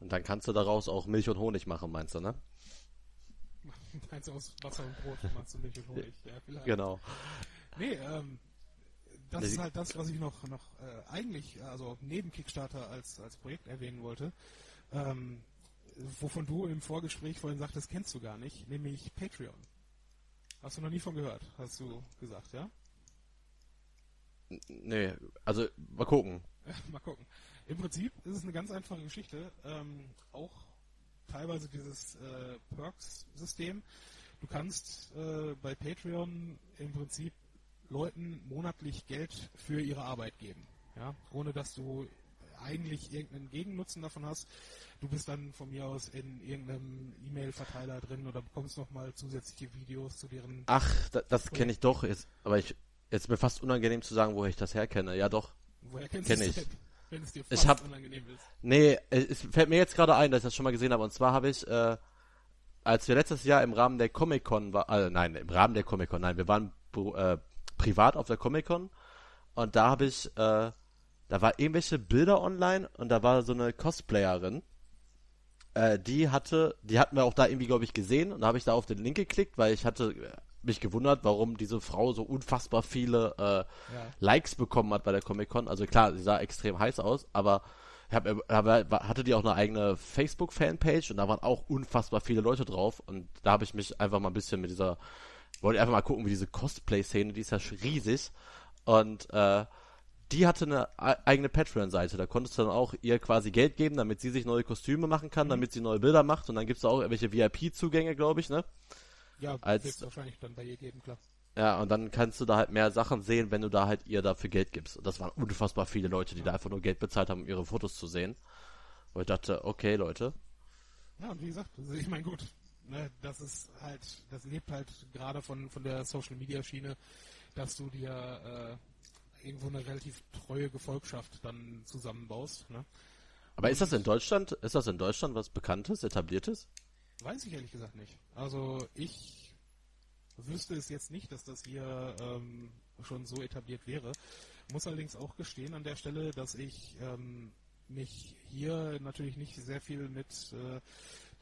Und dann kannst du daraus auch Milch und Honig machen, meinst du, ne? meinst du aus Wasser und Brot machst du Milch und Honig? Ja, vielleicht. Genau. Nee, ähm, das ist halt das, was ich noch, noch äh, eigentlich, also neben Kickstarter als, als Projekt erwähnen wollte, ähm, wovon du im Vorgespräch vorhin sagtest, kennst du gar nicht, nämlich Patreon. Hast du noch nie von gehört, hast du gesagt, ja? Nee, also mal gucken. mal gucken. Im Prinzip ist es eine ganz einfache Geschichte. Ähm, auch teilweise dieses äh, Perks-System. Du kannst äh, bei Patreon im Prinzip Leuten monatlich Geld für ihre Arbeit geben. Ja? Ohne dass du eigentlich irgendeinen Gegennutzen davon hast. Du bist dann von mir aus in irgendeinem E-Mail-Verteiler drin oder bekommst nochmal zusätzliche Videos zu deren. Ach, da, das kenne ich doch. Jetzt, aber ich, jetzt ist mir fast unangenehm zu sagen, woher ich das herkenne. Ja, doch. Woher kennst kenn du ich. Denn, wenn es dir fast Ich hab- unangenehm ist? Nee, es fällt mir jetzt gerade ein, dass ich das schon mal gesehen habe. Und zwar habe ich, äh, als wir letztes Jahr im Rahmen der Comic-Con war, äh, nein, im Rahmen der Comic-Con, nein, wir waren äh, privat auf der Comic-Con und da habe ich, äh, da war irgendwelche Bilder online und da war so eine Cosplayerin, äh, die hatte, die hatten wir auch da irgendwie, glaube ich, gesehen und da habe ich da auf den Link geklickt, weil ich hatte äh, mich gewundert, warum diese Frau so unfassbar viele äh, Ja. Likes bekommen hat bei der Comic-Con. Also klar, sie sah extrem heiß aus, aber ich hab, aber hatte die auch eine eigene Facebook-Fanpage und da waren auch unfassbar viele Leute drauf und da habe ich mich einfach mal ein bisschen mit dieser, wollte einfach mal gucken, wie diese Cosplay-Szene, die ist ja riesig und äh, die hatte eine eigene Patreon-Seite. Da konntest du dann auch ihr quasi Geld geben, damit sie sich neue Kostüme machen kann, damit sie neue Bilder macht und dann gibt's da auch irgendwelche VIP-Zugänge, glaube ich, ne? Ja, Als- es wahrscheinlich dann bei ihr geben, klar. Ja, und dann kannst du da halt mehr Sachen sehen, wenn du da halt ihr dafür Geld gibst. Und das waren unfassbar viele Leute, die da einfach nur Geld bezahlt haben, um ihre Fotos zu sehen. Und ich dachte, okay, Leute. Ja, und wie gesagt, also ich meine, gut, ne, das ist halt, das lebt halt gerade von, von der Social Media Schiene, dass du dir äh, irgendwo eine relativ treue Gefolgschaft dann zusammenbaust. Ne? Aber ist das in Deutschland, ist das in Deutschland was Bekanntes, Etabliertes? Weiß ich ehrlich gesagt nicht. Also ich wüsste es jetzt nicht, dass das hier ähm, schon so etabliert wäre. Muss allerdings auch gestehen an der Stelle, dass ich ähm, mich hier natürlich nicht sehr viel mit äh,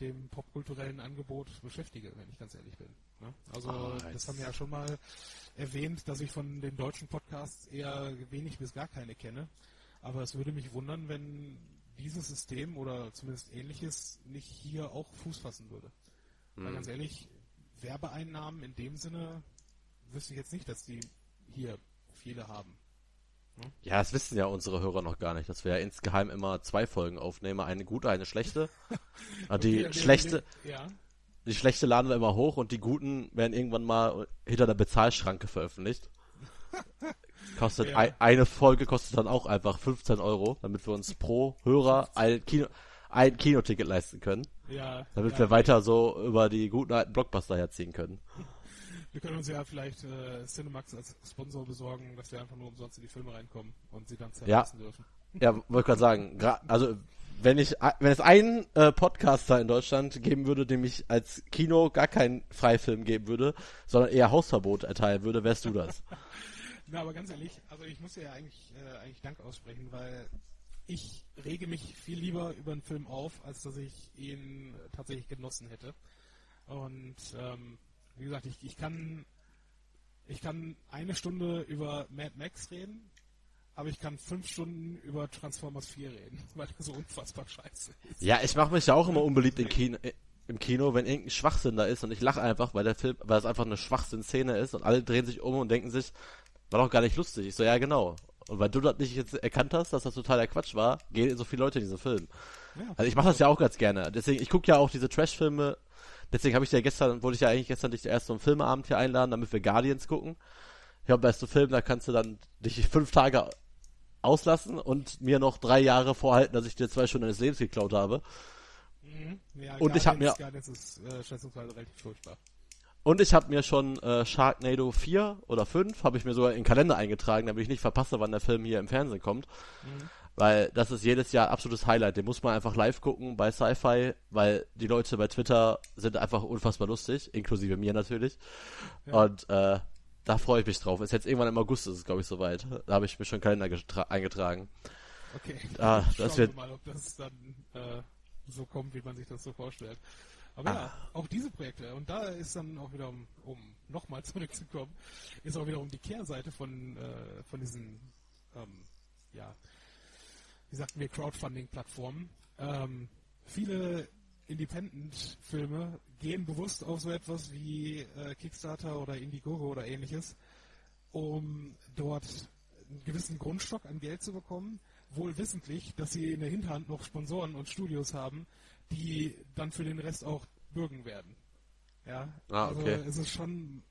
dem popkulturellen Angebot beschäftige, wenn ich ganz ehrlich bin. Ne? Also Ah, das haben wir ja schon mal erwähnt, dass ich von den deutschen Podcasts eher wenig bis gar keine kenne. Aber es würde mich wundern, wenn dieses System oder zumindest ähnliches nicht hier auch Fuß fassen würde. Weil Hm. ganz ehrlich, Werbeeinnahmen in dem Sinne wüsste ich jetzt nicht, dass die hier viele haben. Ja, das wissen ja unsere Hörer noch gar nicht, dass wir ja insgeheim immer zwei Folgen aufnehmen, eine gute, eine schlechte. Die Okay, wir- schlechte, wir- Ja, die schlechte laden wir immer hoch und die guten werden irgendwann mal hinter der Bezahlschranke veröffentlicht. Kostet Ja. ein, eine Folge kostet dann auch einfach 15 Euro, damit wir uns pro Hörer ein Kino, ein Kinoticket leisten können, ja. damit ja, wir weiter so über die guten alten Blockbuster herziehen können. Wir können uns ja vielleicht äh, Cinemax als Sponsor besorgen, dass wir einfach nur umsonst in die Filme reinkommen und sie dann Ja. zerreißen dürfen. Ja, wollte gerade sagen, also wenn ich wenn es einen äh, Podcaster in Deutschland geben würde, dem ich als Kino gar keinen Freifilm geben würde, sondern eher Hausverbot erteilen würde, wärst du das. Na, aber ganz ehrlich, also ich muss dir ja eigentlich, äh, eigentlich Dank aussprechen, weil ich rege mich viel lieber über einen Film auf, als dass ich ihn tatsächlich genossen hätte. Und ähm, wie gesagt, ich, ich kann ich kann eine Stunde über Mad Max reden, aber ich kann fünf Stunden über Transformers 4 reden, weil er so unfassbar scheiße ist. Ja, ich mache mich ja auch immer unbeliebt im Kino, äh, im Kino, wenn irgendein Schwachsinn da ist und ich lache einfach, weil der Film, weil es einfach eine Schwachsinn-Szene ist und alle drehen sich um und denken sich, war doch gar nicht lustig. Ich so, ja genau. Und weil du das nicht jetzt erkannt hast, dass das totaler Quatsch war, gehen so viele Leute in diesen Film. Ja, Also ich mache das ja auch ganz gerne. Deswegen, ich gucke ja auch diese Trash-Filme. Deswegen habe ich ja gestern, wollte ich ja eigentlich gestern dich erst zum Filmeabend hier einladen, damit wir Guardians gucken. Ich glaube, bei so Film, da kannst du dann dich fünf Tage auslassen und mir noch drei Jahre vorhalten, dass ich dir zwei Stunden deines Lebens geklaut habe. Mhm. ja Und ich hab mir- ist äh, schätzungsweise relativ furchtbar. Und ich habe mir schon äh, Sharknado 4 oder 5, habe ich mir sogar in den Kalender eingetragen, damit ich nicht verpasse, wann der Film hier im Fernsehen kommt. Mhm. Weil das ist jedes Jahr absolutes Highlight. Den muss man einfach live gucken bei Sci-Fi, weil die Leute bei Twitter sind einfach unfassbar lustig, inklusive mir natürlich. Ja. Und äh, da freue ich mich drauf. Ist jetzt irgendwann im August, ist es glaube ich soweit. Da habe ich mir schon Kalender getra- eingetragen. Okay. Ah, das Schauen wird- wir mal, ob das dann äh, so kommt, wie man sich das so vorstellt. Aber ah. ja, auch diese Projekte. Und da ist dann auch wieder, um, um nochmal zurückzukommen, ist auch wiederum die Kehrseite von, äh, von diesen, ähm, ja, wie sagten wir, Crowdfunding-Plattformen. Ähm, viele Independent-Filme gehen bewusst auf so etwas wie äh, Kickstarter oder Indiegogo oder ähnliches, um dort einen gewissen Grundstock an Geld zu bekommen, wohl wissentlich, dass sie in der Hinterhand noch Sponsoren und Studios haben, die dann für den Rest auch bürgen werden. Ja, ah, okay. also es ist schon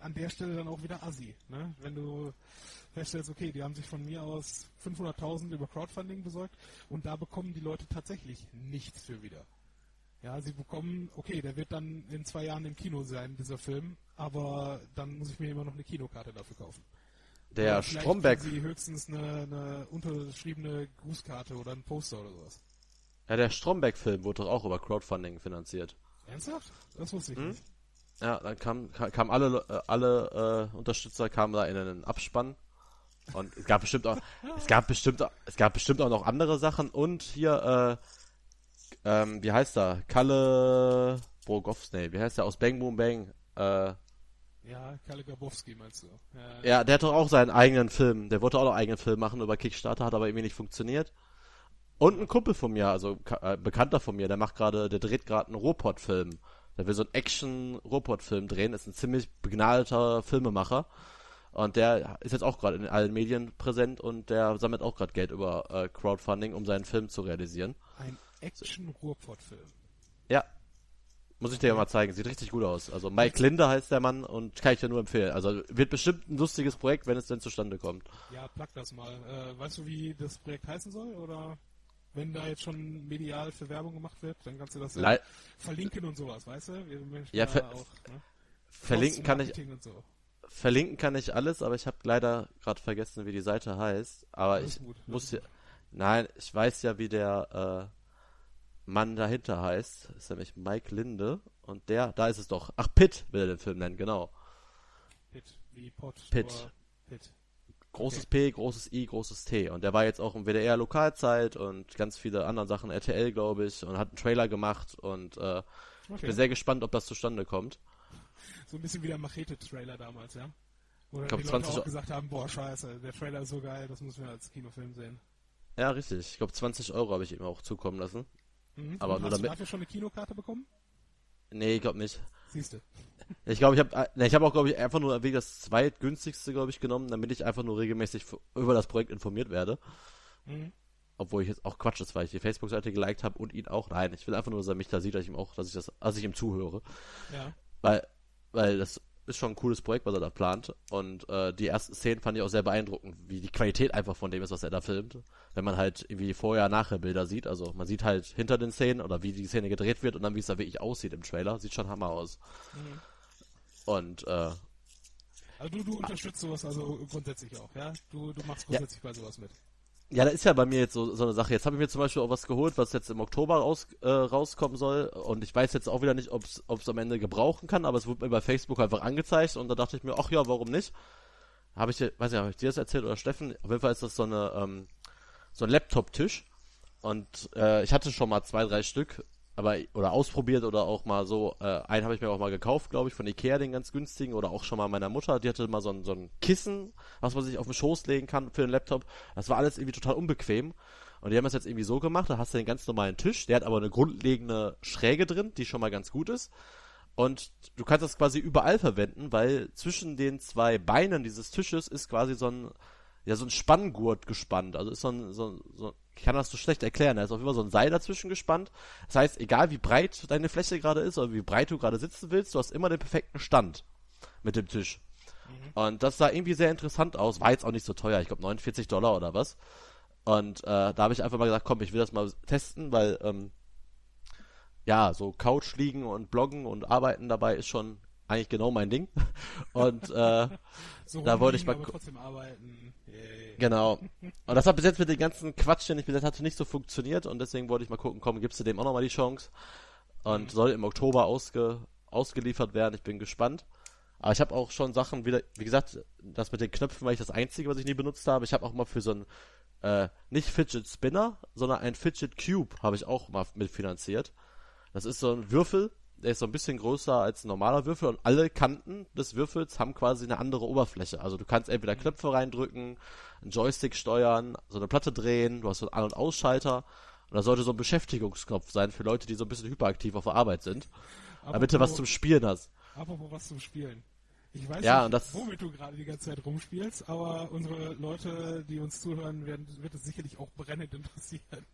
an der Stelle dann auch wieder assi, ne? wenn du feststellst, okay, die haben sich von mir aus 500.000 über Crowdfunding besorgt und da bekommen die Leute tatsächlich nichts für wieder. Ja, sie bekommen, okay, der wird dann in zwei Jahren im Kino sein, dieser Film, aber dann muss ich mir immer noch eine Kinokarte dafür kaufen. Der oder Stromberg. Sie höchstens eine, eine unterschriebene Grußkarte oder ein Poster oder sowas. Ja, der Stromberg-Film wurde doch auch über Crowdfunding finanziert. Ernsthaft? Das wusste ich hm? nicht. Ja, dann kam, kam alle, äh, alle äh, Unterstützer kamen da in einen Abspann. Und es gab bestimmt auch, es gab bestimmt, es gab bestimmt auch noch andere Sachen und hier, äh, ähm, wie heißt er? Kalle Brogowski, wie heißt der aus Bang Boom Bang? Äh, ja, Kalle Grabowski meinst du? Ja, ja, der hat doch auch seinen eigenen Film. Der wollte auch noch einen eigenen Film machen über Kickstarter, hat aber irgendwie nicht funktioniert. Und ein Kumpel von mir, also äh, Bekannter von mir, der macht gerade, der dreht gerade einen Robot-Film. Der will so einen Action-Robot-Film drehen, ist ein ziemlich begnadeter Filmemacher. Und der ist jetzt auch gerade in allen Medien präsent und der sammelt auch gerade Geld über äh, Crowdfunding, um seinen Film zu realisieren. Ein Action-Ruhrpott-Film. Ja, muss ich dir ja mal zeigen. Sieht richtig gut aus. Also Mike Linde heißt der Mann und kann ich dir nur empfehlen. Also wird bestimmt ein lustiges Projekt, wenn es denn zustande kommt. Ja, plug das mal. Äh, weißt du, wie das Projekt heißen soll? Oder wenn da jetzt schon medial für Werbung gemacht wird, dann kannst du das ja verlinken und sowas, weißt du? ja, ver auch, ne? verlinken kann ich. So. Verlinken kann ich alles, aber ich habe leider gerade vergessen, wie die Seite heißt. Aber ich gut, muss ja. Nein, ich weiß ja, wie der äh, Mann dahinter heißt. Ist nämlich Mike Linde. Und der, da ist es doch. Ach, Pitt will er den Film nennen, genau. Pitt, wie Pot. Pitt. Pitt. Großes okay. P, großes I, großes T. Und der war jetzt auch im WDR Lokalzeit und ganz viele andere Sachen, RTL, glaube ich, und hat einen Trailer gemacht und äh, okay. ich bin sehr gespannt, ob das zustande kommt. So ein bisschen wie der Machete-Trailer damals, ja? Oder ich glaub, die Leute 20 auch gesagt haben, boah, scheiße, der Trailer ist so geil, das müssen wir als Kinofilm sehen. Ja, richtig. Ich glaube, 20 Euro habe ich ihm auch zukommen lassen. Mhm. Aber nur hast damit. du dafür schon eine Kinokarte bekommen? Nee, ich glaube nicht. Siehst du. Ich glaube, ich habe ne, ich habe auch glaube ich einfach nur wegen das zweitgünstigste, glaube ich, genommen, damit ich einfach nur regelmäßig über das Projekt informiert werde. Mhm. Obwohl ich jetzt auch Quatsch ist, weil ich die Facebook-Seite geliked habe und ihn auch. Nein, ich will einfach nur, dass er mich da sieht, dass ich ihm auch, dass ich das, dass ich ihm zuhöre. Ja. Weil, weil das ist schon ein cooles Projekt, was er da plant. Und äh, die ersten Szenen fand ich auch sehr beeindruckend, wie die Qualität einfach von dem ist, was er da filmt. Wenn man halt irgendwie Vorher-Nachher-Bilder sieht. Also man sieht halt hinter den Szenen oder wie die Szene gedreht wird und dann wie es da wirklich aussieht im Trailer. Sieht schon Hammer aus. Mhm. Und äh, also du, du unterstützt sowas also grundsätzlich auch, ja? Du, du machst grundsätzlich ja. bei sowas mit. Ja, da ist ja bei mir jetzt so, so eine Sache. Jetzt habe ich mir zum Beispiel auch was geholt, was jetzt im Oktober raus, äh, rauskommen soll. Und ich weiß jetzt auch wieder nicht, ob es am Ende gebrauchen kann, aber es wurde mir bei Facebook einfach angezeigt und da dachte ich mir, ach ja, warum nicht? Habe ich dir, weiß nicht, habe ich dir das erzählt oder Steffen? Auf jeden Fall ist das so eine, ähm, so ein Laptop-Tisch. Und äh, ich hatte schon mal zwei, drei Stück aber oder ausprobiert oder auch mal so, äh, einen habe ich mir auch mal gekauft, glaube ich, von Ikea, den ganz günstigen, oder auch schon mal meiner Mutter, die hatte mal so ein, so ein Kissen, was man sich auf den Schoß legen kann für den Laptop. Das war alles irgendwie total unbequem. Und die haben das jetzt irgendwie so gemacht, da hast du den ganz normalen Tisch, der hat aber eine grundlegende Schräge drin, die schon mal ganz gut ist. Und du kannst das quasi überall verwenden, weil zwischen den zwei Beinen dieses Tisches ist quasi so ein, ja, so ein Spanngurt gespannt. Also ist so ein, so, so ich kann das so schlecht erklären. Da ist auf jeden Fall so ein Seil dazwischen gespannt. Das heißt, egal wie breit deine Fläche gerade ist oder wie breit du gerade sitzen willst, du hast immer den perfekten Stand mit dem Tisch. Mhm. Und das sah irgendwie sehr interessant aus. War jetzt auch nicht so teuer. Ich glaube 49 Dollar oder was. Und äh, da habe ich einfach mal gesagt, komm, ich will das mal testen, weil ähm, ja, so Couch liegen und bloggen und arbeiten dabei ist schon eigentlich genau mein Ding. Und äh, so da wollte ich mal. Yeah. Genau. Und das hat bis jetzt mit dem ganzen Quatsch, den ich bis jetzt hatte, nicht so funktioniert und deswegen wollte ich mal gucken, komm, gibst du dem auch nochmal die Chance. Und mhm. soll im Oktober ausge, ausgeliefert werden. Ich bin gespannt. Aber ich habe auch schon Sachen wieder, wie gesagt, das mit den Knöpfen war ich das Einzige, was ich nie benutzt habe. Ich habe auch mal für so einen, äh, nicht Fidget Spinner, sondern ein Fidget Cube habe ich auch mal mitfinanziert. Das ist so ein Würfel, der ist so ein bisschen größer als ein normaler Würfel und alle Kanten des Würfels haben quasi eine andere Oberfläche. Also du kannst entweder Knöpfe reindrücken, einen Joystick steuern, so eine Platte drehen, du hast so einen An- und Ausschalter und da sollte so ein Beschäftigungsknopf sein für Leute, die so ein bisschen hyperaktiv auf der Arbeit sind, damit du was zum Spielen hast. Apropos was zum Spielen. Ich weiß Ja, nicht, das- womit du gerade die ganze Zeit rumspielst, aber unsere Leute, die uns zuhören, werden, wird es sicherlich auch brennend interessieren.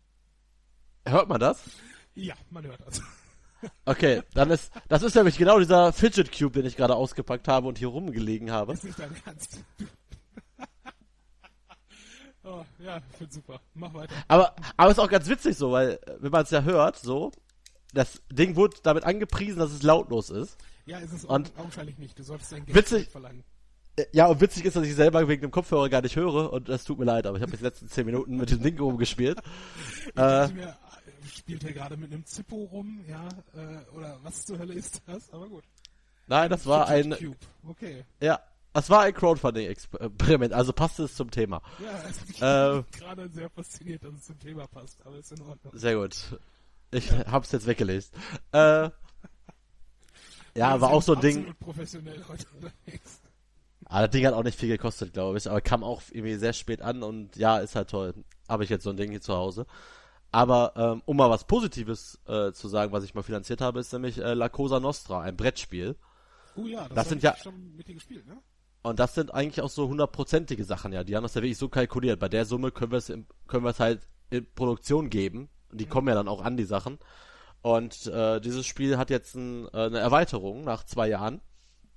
Hört man das? Ja, man hört das. Okay, dann ist, das ist nämlich genau dieser Fidget Cube, den ich gerade ausgepackt habe und hier rumgelegen habe. Ist nicht dein Ernst. oh, ja, ich find's super. Mach weiter. Aber, aber ist auch ganz witzig so, weil, wenn man es ja hört, so, das Ding wurde damit angepriesen, dass es lautlos ist. Ja, ist es Und- augenscheinlich nicht. Du solltest dein Geld Witzig- verlangen. Äh, Ja, und witzig ist, dass ich selber wegen dem Kopfhörer gar nicht höre und das tut mir leid, aber ich habe jetzt die letzten zehn Minuten mit dem Ding rumgespielt. Ich Äh, mir, spielt er gerade mit einem Zippo rum, ja, äh, oder was zur Hölle ist das? Aber gut. nein, das war ein, Cube. Okay. ja, das war ein Crowdfunding-Experiment, also passt es zum Thema. Ja, es mich Äh, gerade sehr fasziniert, dass es zum Thema passt, aber ist in Ordnung. Sehr gut. Ich hab's jetzt weggelegt. Äh, ja, war auch so ein Ding. Professionell heute unterwegs. Ah, das Ding hat auch nicht viel gekostet, glaube ich, aber kam auch irgendwie sehr spät an und ja, ist halt toll. Habe ich jetzt so ein Ding hier zu Hause. Aber ähm, um mal was Positives äh, zu sagen, was ich mal finanziert habe, ist nämlich äh, La Cosa Nostra, ein Brettspiel. Oh ja, das, Das sind ich ja- schon mit dir gespielt, ne? Und das sind eigentlich auch so hundertprozentige Sachen, ja. Die haben das ja wirklich so kalkuliert. Bei der Summe können wir es können wir es halt in Produktion geben. Und die kommen ja dann auch an, die Sachen. Und äh, dieses Spiel hat jetzt ein, äh, eine Erweiterung nach zwei Jahren.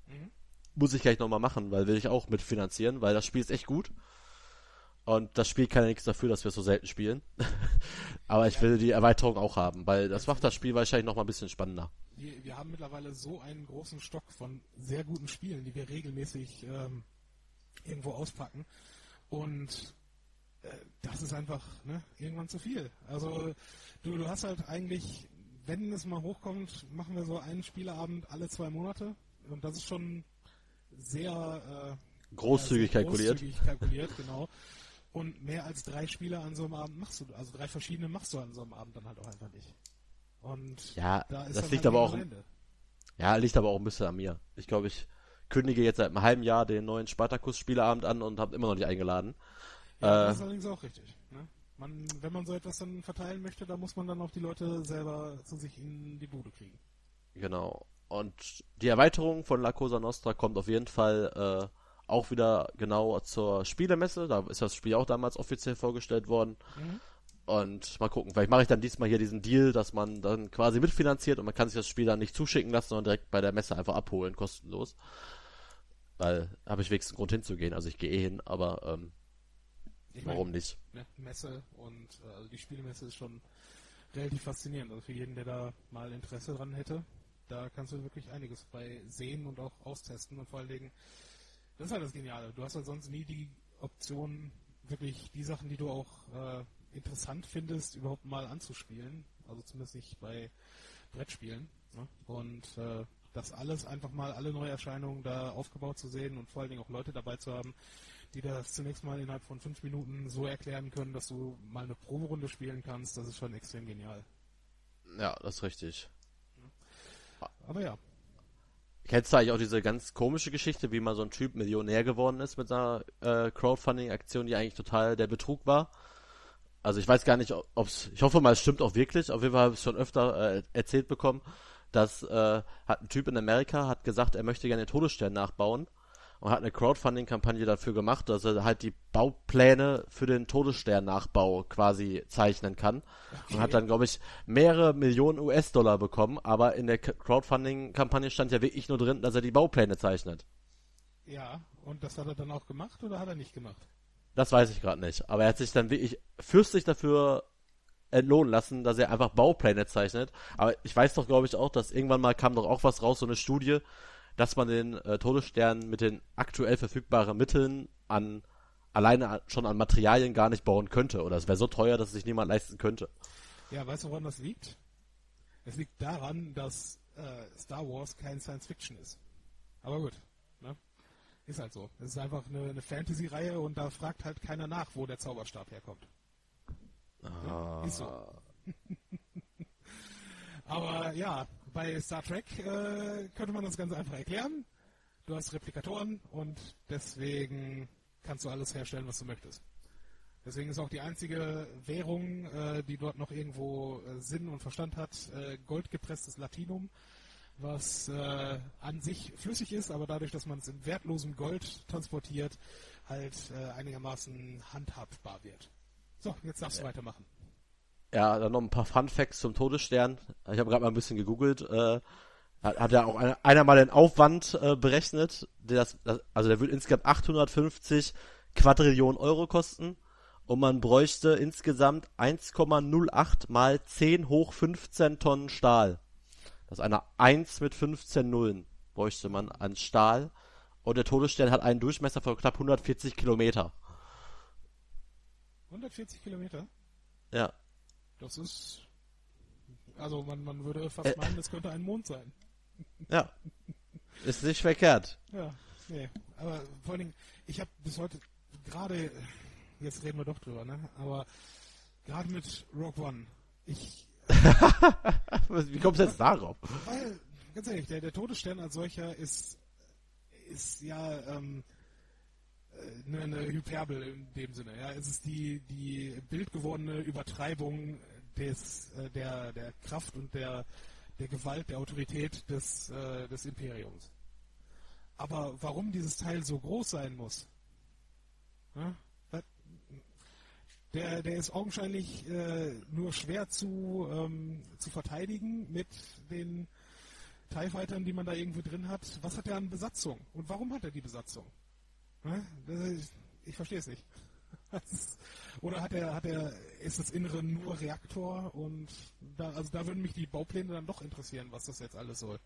Mhm. Muss ich gleich nochmal machen, weil will ich auch mitfinanzieren, weil das Spiel ist echt gut. Und das Spiel kann ja nichts dafür, dass wir so selten spielen. Aber ich will die Erweiterung auch haben, weil das macht das Spiel wahrscheinlich nochmal ein bisschen spannender. Wir, wir haben mittlerweile so einen großen Stock von sehr guten Spielen, die wir regelmäßig ähm, irgendwo auspacken. Und äh, das ist einfach ne, irgendwann zu viel. Also du, du hast halt eigentlich, wenn es mal hochkommt, machen wir so einen Spieleabend alle zwei Monate. Und das ist schon sehr äh, Großzügig ja, sehr kalkuliert. Großzügig kalkuliert, genau. Und mehr als drei Spiele an so einem Abend machst du, also drei verschiedene machst du an so einem Abend dann halt auch einfach nicht. Und Ja, da ist das liegt halt aber auch Ende. Ja, liegt aber auch ein bisschen an mir. Ich glaube, ich kündige jetzt seit einem halben Jahr den neuen Spartacus-Spieleabend an und habe immer noch nicht eingeladen. Ja, Äh, das ist allerdings auch richtig. Ne? Man, wenn man so etwas dann verteilen möchte, da muss man dann auch die Leute selber zu sich in die Bude kriegen. Genau. Und die Erweiterung von La Cosa Nostra kommt auf jeden Fall äh, auch wieder genau zur Spielemesse. Da ist das Spiel auch damals offiziell vorgestellt worden. Mhm. Und mal gucken, vielleicht mache ich dann diesmal hier diesen Deal, dass man dann quasi mitfinanziert und man kann sich das Spiel dann nicht zuschicken lassen, sondern direkt bei der Messe einfach abholen, kostenlos. Weil habe ich wenigstens einen Grund hinzugehen. Also ich gehe eh hin, aber ähm, Ich warum meine, nicht? ne, Messe und äh, also die Spielemesse ist schon relativ faszinierend. Also für jeden, der da mal Interesse dran hätte, da kannst du wirklich einiges bei sehen und auch austesten und vor allen Dingen, das ist halt das Geniale. Du hast halt sonst nie die Option, wirklich die Sachen, die du auch äh, interessant findest, überhaupt mal anzuspielen. Also zumindest nicht bei Brettspielen. Ne? Und äh, das alles einfach mal alle Neuerscheinungen da aufgebaut zu sehen und vor allen Dingen auch Leute dabei zu haben, die das zunächst mal innerhalb von fünf Minuten so erklären können, dass du mal eine Proberunde spielen kannst, das ist schon extrem genial. Ja, das ist richtig. Aber ja, Kennst du eigentlich auch diese ganz komische Geschichte, wie mal so ein Typ Millionär geworden ist mit einer äh, Crowdfunding-Aktion, die eigentlich total der Betrug war? Also ich weiß gar nicht, ob- ob's, ich hoffe mal, es stimmt auch wirklich. Auf jeden Fall habe ich es schon öfter äh, erzählt bekommen, dass äh, hat ein Typ in Amerika hat gesagt, er möchte gerne den Todesstern nachbauen und hat eine Crowdfunding-Kampagne dafür gemacht, dass er halt die Baupläne für den Todesstern-Nachbau quasi zeichnen kann. Und hat dann, glaube ich, mehrere Millionen US-Dollar bekommen, aber in der Crowdfunding-Kampagne stand ja wirklich nur drin, dass er die Baupläne zeichnet. ja, und das hat er dann auch gemacht oder hat er nicht gemacht? Das weiß ich gerade nicht. Aber er hat sich dann wirklich fürstlich dafür entlohnen lassen, dass er einfach Baupläne zeichnet. Aber ich weiß doch, glaube ich, auch, dass irgendwann mal kam doch auch was raus, so eine Studie, dass man den äh, Todesstern mit den aktuell verfügbaren Mitteln an alleine schon an Materialien gar nicht bauen könnte. Oder es wäre so teuer, dass es sich niemand leisten könnte. Ja, weißt du, woran das liegt? Es liegt daran, dass äh, Star Wars kein Science Fiction ist. Aber gut, ne? Ist halt so. Es ist einfach eine, eine Fantasy-Reihe und da fragt halt keiner nach, wo der Zauberstab herkommt. Ah. Ist so. Aber ja, bei Star Trek äh, könnte man das ganz einfach erklären. Du hast Replikatoren und deswegen kannst du alles herstellen, was du möchtest. Deswegen ist auch die einzige Währung, äh, die dort noch irgendwo äh, Sinn und Verstand hat, äh, goldgepresstes Latinum, was äh, an sich flüssig ist, aber dadurch, dass man es in wertlosem Gold transportiert, halt äh, einigermaßen handhabbar wird. So, jetzt darfst du weitermachen. Ja, dann noch ein paar Fun Facts zum Todesstern. Ich habe gerade mal ein bisschen gegoogelt. Äh, hat, hat ja auch einer, einer mal den Aufwand äh, berechnet. Der das, das, also der würde insgesamt 850 Quadrillionen Euro kosten. Und man bräuchte insgesamt 1,08 mal 10 hoch 15 Tonnen Stahl. Das ist eine 1 mit 15 Nullen bräuchte man an Stahl. Und der Todesstern hat einen Durchmesser von knapp 140 Kilometer. 140 Kilometer? Ja. Das ist. Also man, man würde fast äh, meinen, das könnte ein Mond sein. Ja. Ist nicht verkehrt. Ja, nee. Aber vor allen Dingen, ich habe bis heute gerade, jetzt reden wir doch drüber, ne? Aber gerade mit Rogue One, ich. Wie kommst du jetzt darauf? Weil, ganz ehrlich, der, der Todesstern als solcher ist, ist ja ähm, eine, eine Hyperbel in dem Sinne. Ja, es ist die die bildgewordene Übertreibung des äh, der der Kraft und der der Gewalt, der Autorität des äh, des Imperiums. Aber warum dieses Teil so groß sein muss? Ja? Der, der ist augenscheinlich äh, nur schwer zu, ähm, zu verteidigen mit den TIE Fightern, die man da irgendwie drin hat. Was hat er an Besatzung? Und warum hat er die Besatzung? Ich verstehe es nicht. Oder hat er, hat er, ist das Innere nur Reaktor und da, also da würden mich die Baupläne dann doch interessieren, was das jetzt alles soll.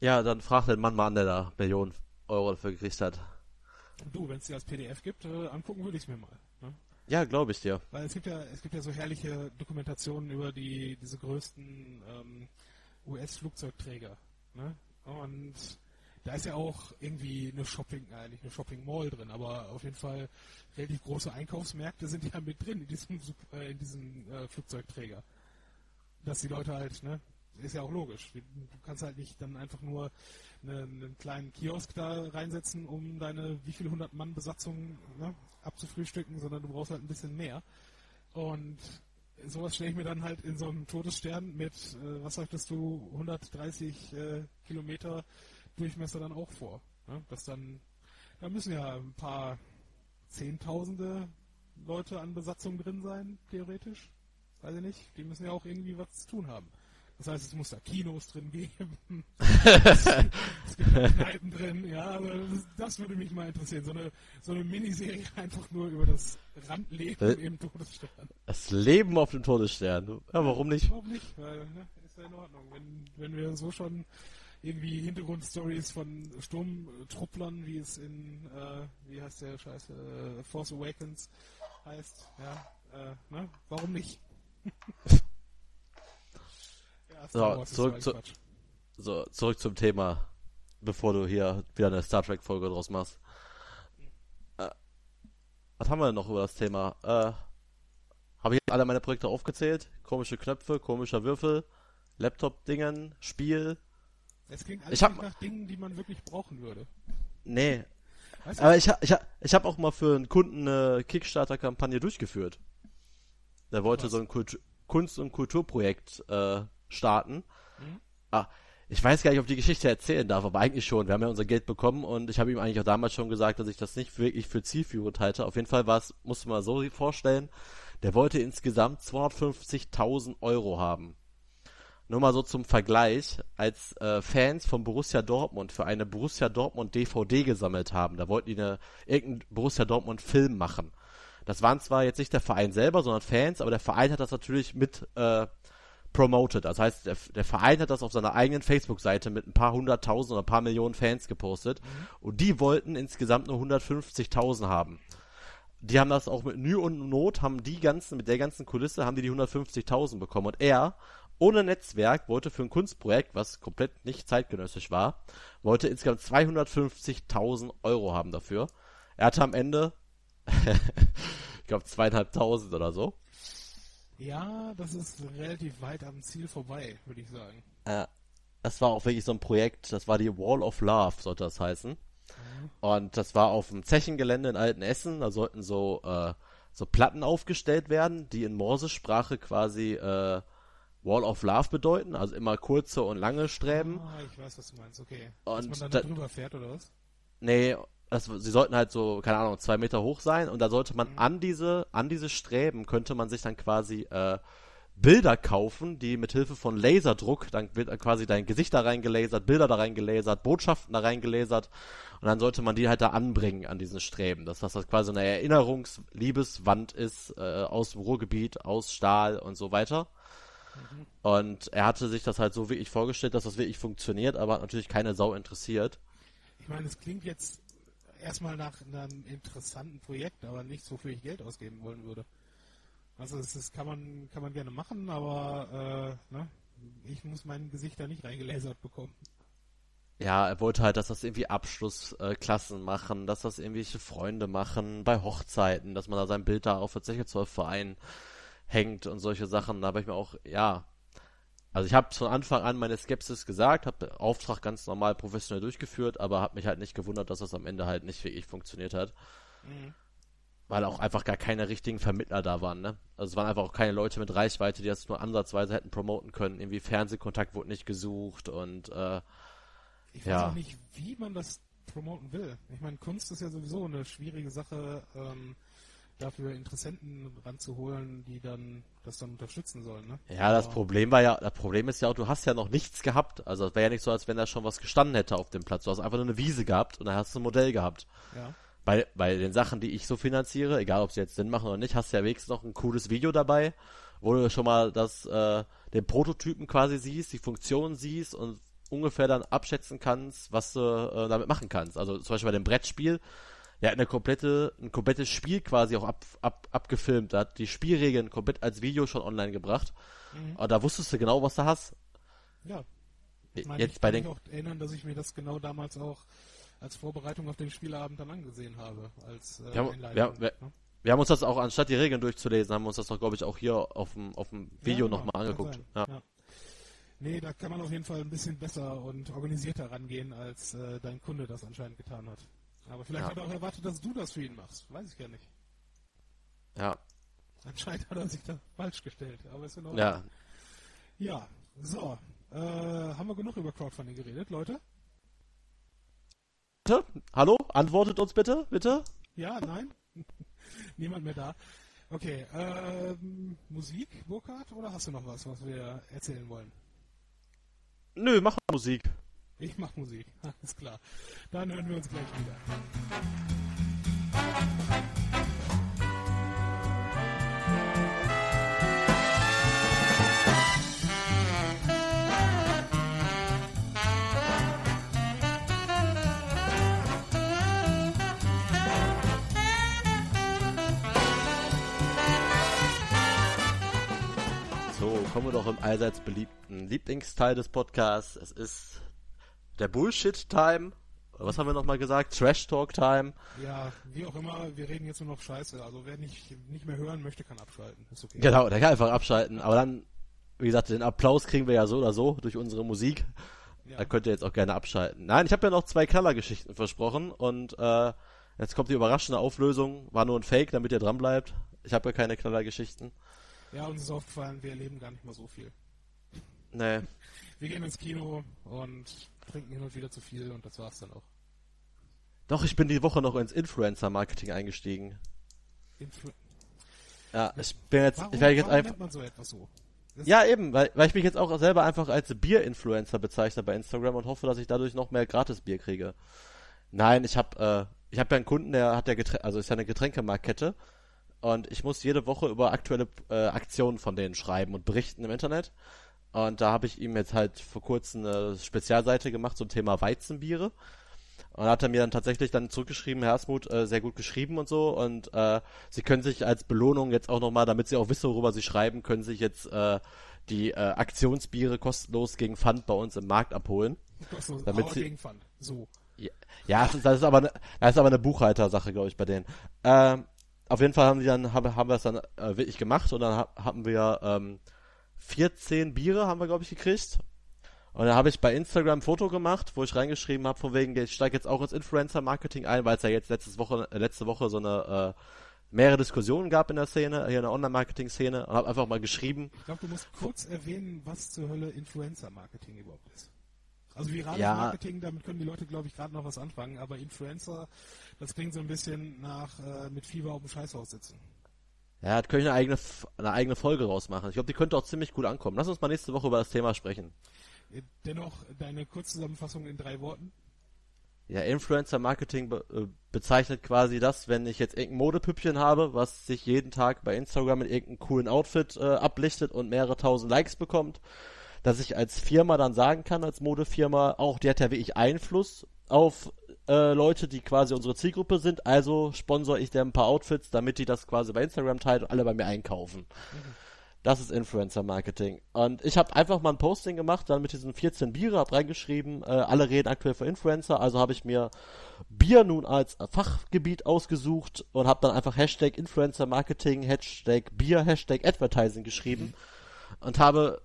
Ja, dann frag den Mann mal an, der da Millionen Euro dafür gekriegt hat. Du, wenn es dir als PDF gibt, äh, angucken würde ich es mir mal. Ne? Ja, glaube ich dir. Weil es gibt ja, es gibt ja so herrliche Dokumentationen über die diese größten ähm, US-Flugzeugträger. Ne? Und da ist ja auch irgendwie eine Shopping, äh, nicht eine Shopping Mall drin, aber auf jeden Fall relativ große Einkaufsmärkte sind ja mit drin in diesem, äh, in diesem äh, Flugzeugträger. Dass die Leute halt, ne, ist ja auch logisch. Du kannst halt nicht dann einfach nur eine, einen kleinen Kiosk da reinsetzen, um deine wie viele hundert Mann Besatzung ne, abzufrühstücken, sondern du brauchst halt ein bisschen mehr. Und sowas stelle ich mir dann halt in so einem Todesstern mit, äh, was sagtest du, 130 äh, Kilometer Durchmesser dann auch vor. Ne? Dass dann, da müssen ja ein paar Zehntausende Leute an Besatzung drin sein, theoretisch. Weiß ich nicht. Die müssen ja auch irgendwie was zu tun haben. Das heißt, es muss da Kinos drin geben. es, gibt Kneipen drin. Ja, also das, das, würde mich mal interessieren. So eine, so eine Miniserie einfach nur über das Randleben äh, im Todesstern. Das Leben auf dem Todesstern. Ja, warum nicht? Warum nicht? Weil, ne, ist ja in Ordnung. Wenn, wenn wir so schon irgendwie Hintergrundstories von Sturmtrupplern, wie es in, äh, wie heißt der Scheiße, äh, Force Awakens heißt, ja, äh, ne? Warum nicht? ja, so, zurück, zu, so, zurück zum Thema, bevor du hier wieder eine Star Trek Folge draus machst. Äh, was haben wir denn noch über das Thema? Äh, habe ich alle meine Projekte aufgezählt? Komische Knöpfe, komischer Würfel, Laptop-Dingen, Spiel, es klingt alles hab, nach Dingen, die man wirklich brauchen würde. Nee. Weißt du, Aber ich, ich, ich habe auch mal für einen Kunden eine Kickstarter-Kampagne durchgeführt. Der wollte was? so ein Kultur, Kunst- und Kulturprojekt äh, starten. Mhm. Ah, ich weiß gar nicht, ob ich die Geschichte erzählen darf, aber eigentlich schon. Wir haben ja unser Geld bekommen und ich habe ihm eigentlich auch damals schon gesagt, dass ich das nicht wirklich für zielführend halte. Auf jeden Fall war es, musste man so vorstellen, der wollte insgesamt 250.000 Euro haben. Nur mal so zum Vergleich, als äh, Fans von Borussia Dortmund für eine Borussia Dortmund DVD gesammelt haben, da wollten die eine, irgendeinen Borussia Dortmund Film machen. Das waren zwar jetzt nicht der Verein selber, sondern Fans, aber der Verein hat das natürlich mit äh, promoted. Das heißt, der, der Verein hat das auf seiner eigenen Facebook-Seite mit ein paar hunderttausend oder ein paar Millionen Fans gepostet. Mhm. Und die wollten insgesamt nur 150.000 haben. Die haben das auch mit Mühe und Not, haben die ganzen, mit der ganzen Kulisse, haben die die 150.000 bekommen. Und er ohne Netzwerk wollte für ein Kunstprojekt, was komplett nicht zeitgenössisch war, wollte insgesamt 250.000 Euro haben dafür. Er hatte am Ende, ich glaube, zweieinhalbtausend oder so. Ja, das ist relativ weit am Ziel vorbei, würde ich sagen. Äh, das war auch wirklich so ein Projekt, das war die Wall of Love, sollte das heißen. Mhm. Und das war auf dem Zechengelände in Altenessen, da sollten so, äh, so Platten aufgestellt werden, die in Morsesprache quasi äh, Wall of Love bedeuten, also immer kurze und lange Streben. Ah, ich weiß, was du meinst, okay. Und Dass man dann da, drüber fährt, oder was? Nee, das, sie sollten halt so, keine Ahnung, zwei Meter hoch sein und da sollte man mhm. an diese, an diese Streben könnte man sich dann quasi äh, Bilder kaufen, die mit Hilfe von Laserdruck, dann wird quasi dein Gesicht da reingelasert, Bilder da reingelasert, Botschaften da reingelasert und dann sollte man die halt da anbringen an diesen Streben, dass das, das quasi eine Erinnerungsliebeswand ist äh, aus dem Ruhrgebiet, aus Stahl und so weiter. Mhm. Und er hatte sich das halt so wirklich vorgestellt, dass das wirklich funktioniert, aber hat natürlich keine Sau interessiert. Ich meine, es klingt jetzt erstmal nach einem interessanten Projekt, aber nichts, wofür ich Geld ausgeben wollen würde. Also das, das kann man kann man gerne machen, aber äh, ne, ich muss mein Gesicht da nicht reingelasert bekommen. Ja, er wollte halt, dass das irgendwie Abschlussklassen äh, machen, dass das irgendwelche Freunde machen, bei Hochzeiten, dass man da sein Bild da auf der Zeche Verein hängt und solche Sachen. Da habe ich mir auch, ja, also ich habe von Anfang an meine Skepsis gesagt, habe den Auftrag ganz normal professionell durchgeführt, aber habe mich halt nicht gewundert, dass das am Ende halt nicht wirklich funktioniert hat. Mhm weil auch einfach gar keine richtigen Vermittler da waren, ne? Also es waren einfach auch keine Leute mit Reichweite, die das nur ansatzweise hätten promoten können. Irgendwie Fernsehkontakt wurde nicht gesucht und äh, Ich weiß ja. auch nicht, wie man das promoten will. Ich meine, Kunst ist ja sowieso eine schwierige Sache, ähm, dafür Interessenten ranzuholen, die dann das dann unterstützen sollen, ne? Ja, das Problem war ja, das Problem ist ja auch, du hast ja noch nichts gehabt. Also es wäre ja nicht so, als wenn da schon was gestanden hätte auf dem Platz. Du hast einfach nur eine Wiese gehabt und da hast du ein Modell gehabt. Ja bei, bei den Sachen, die ich so finanziere, egal ob sie jetzt Sinn machen oder nicht, hast du ja wenigstens noch ein cooles Video dabei, wo du schon mal das, äh, den Prototypen quasi siehst, die Funktion siehst und ungefähr dann abschätzen kannst, was du äh, damit machen kannst. Also zum Beispiel bei dem Brettspiel, er hat eine komplette, ein komplettes Spiel quasi auch ab, ab, abgefilmt, er hat die Spielregeln komplett als Video schon online gebracht. Mhm. Und da wusstest du genau, was du hast. Ja. Meine, Jetzt ich kann mich auch erinnern, dass ich mir das genau damals auch als Vorbereitung auf den Spielabend dann angesehen habe. Als, äh, wir, haben, wir, wir, ne? wir, haben uns das auch, anstatt die Regeln durchzulesen, haben wir uns das doch, glaube ich, auch hier auf dem, auf dem Video ja, nochmal angeguckt. Ja. ja. Nee, da kann man auf jeden Fall ein bisschen besser und organisierter rangehen, als äh, dein Kunde das anscheinend getan hat. Aber vielleicht ja. hat er auch erwartet, dass du das für ihn machst. Weiß ich gar nicht. Ja. Anscheinend hat er sich da falsch gestellt, aber ist in Ordnung. Ja. Ja, so. Äh, haben wir genug über Crowdfunding geredet, Leute? Bitte? Hallo? Antwortet uns bitte, bitte? Ja, nein? Niemand mehr da. Okay, ähm, Musik, Burkhard, oder hast du noch was, was wir erzählen wollen? Nö, mach Musik. Ich mach Musik, alles klar. Dann hören wir uns gleich wieder. kommen wir doch im allseits beliebten Lieblingsteil des Podcasts. Es ist der Bullshit-Time. Was haben wir nochmal gesagt? Trash-Talk-Time. Ja, wie auch immer, wir reden jetzt nur noch Scheiße. Also wer nicht, nicht mehr hören möchte, kann abschalten. Ist okay. Genau, der kann einfach abschalten. Aber dann, wie gesagt, den Applaus kriegen wir ja so oder so durch unsere Musik. Ja. Da könnt ihr jetzt auch gerne abschalten. Nein, ich habe ja noch zwei Knallergeschichten versprochen und äh, jetzt kommt die überraschende Auflösung. War nur ein Fake, damit ihr dran bleibt. Ich habe ja keine Knallergeschichten. Ja, uns ist aufgefallen, wir erleben gar nicht mal so viel. Nee. Wir gehen ins Kino und trinken hin und wieder zu viel und das war's dann auch. Doch, ich bin die Woche noch ins Influencer-Marketing eingestiegen. Influ ja, ich bin jetzt, warum, ich werde jetzt einfach. man so etwas so? ja, eben, weil, weil ich mich jetzt auch selber einfach als Bier-Influencer bezeichne bei Instagram und hoffe, dass ich dadurch noch mehr Gratis-Bier kriege. Nein, ich habe äh, ich habe ja einen Kunden, der hat ja Getränke, also ist ja eine Getränkemarktkette und ich muss jede Woche über aktuelle äh, Aktionen von denen schreiben und berichten im Internet. Und da habe ich ihm jetzt halt vor kurzem eine Spezialseite gemacht zum Thema Weizenbiere. Und hat er mir dann tatsächlich dann zurückgeschrieben, Herr Asmuth, äh, sehr gut geschrieben und so. Und äh, Sie können sich als Belohnung jetzt auch nochmal, damit Sie auch wissen, worüber Sie schreiben, können sich jetzt äh, die äh, Aktionsbiere kostenlos gegen Pfand bei uns im Markt abholen. Kostenlos, damit aber Sie, gegen Pfand. So. Ja, ja das, ist, das ist aber eine, das ist aber eine Buchhaltersache, glaube ich, bei denen. Ähm, auf jeden Fall haben die dann, haben, haben wir es dann äh, wirklich gemacht und dann ha haben wir ähm, 14 Biere haben wir, glaube ich, gekriegt. Und dann habe ich bei Instagram ein Foto gemacht, wo ich reingeschrieben habe, von wegen, ich steige jetzt auch ins Influencer-Marketing ein, weil es ja jetzt letztes Woche, äh, letzte Woche so eine äh, mehrere Diskussionen gab in der Szene, hier in der Online-Marketing-Szene und habe einfach mal geschrieben. Ich glaube, du musst kurz erwähnen, was zur Hölle Influencer-Marketing überhaupt ist. Also virales Ja. Marketing, damit können die Leute, glaube ich, gerade noch was anfangen, aber Influencer, das klingt so ein bisschen nach äh, mit Fieber auf dem Scheißhaus sitzen. Ja, da könnte ich eine eigene, eine eigene Folge draus machen. Ich glaube, die könnte auch ziemlich gut ankommen. Lass uns mal nächste Woche über das Thema sprechen. Äh, Dennoch deine Kurzzusammenfassung in drei Worten. Ja, Influencer-Marketing be äh, bezeichnet quasi das, wenn ich jetzt irgendein Modepüppchen habe, was sich jeden Tag bei Instagram mit irgendeinem coolen Outfit äh, ablichtet und mehrere tausend Likes bekommt, dass ich als Firma dann sagen kann, als Modefirma, auch die hat ja wirklich Einfluss auf äh, Leute, die quasi unsere Zielgruppe sind, also sponsor ich dem ein paar Outfits, damit die das quasi bei Instagram teilen und alle bei mir einkaufen. Das ist Influencer-Marketing. Und ich habe einfach mal ein Posting gemacht, dann mit diesen 14 Biere, hab reingeschrieben, äh, alle reden aktuell für Influencer, also habe ich mir Bier nun als Fachgebiet ausgesucht und habe dann einfach Hashtag Influencer-Marketing, Hashtag Bier, Hashtag Advertising geschrieben und habe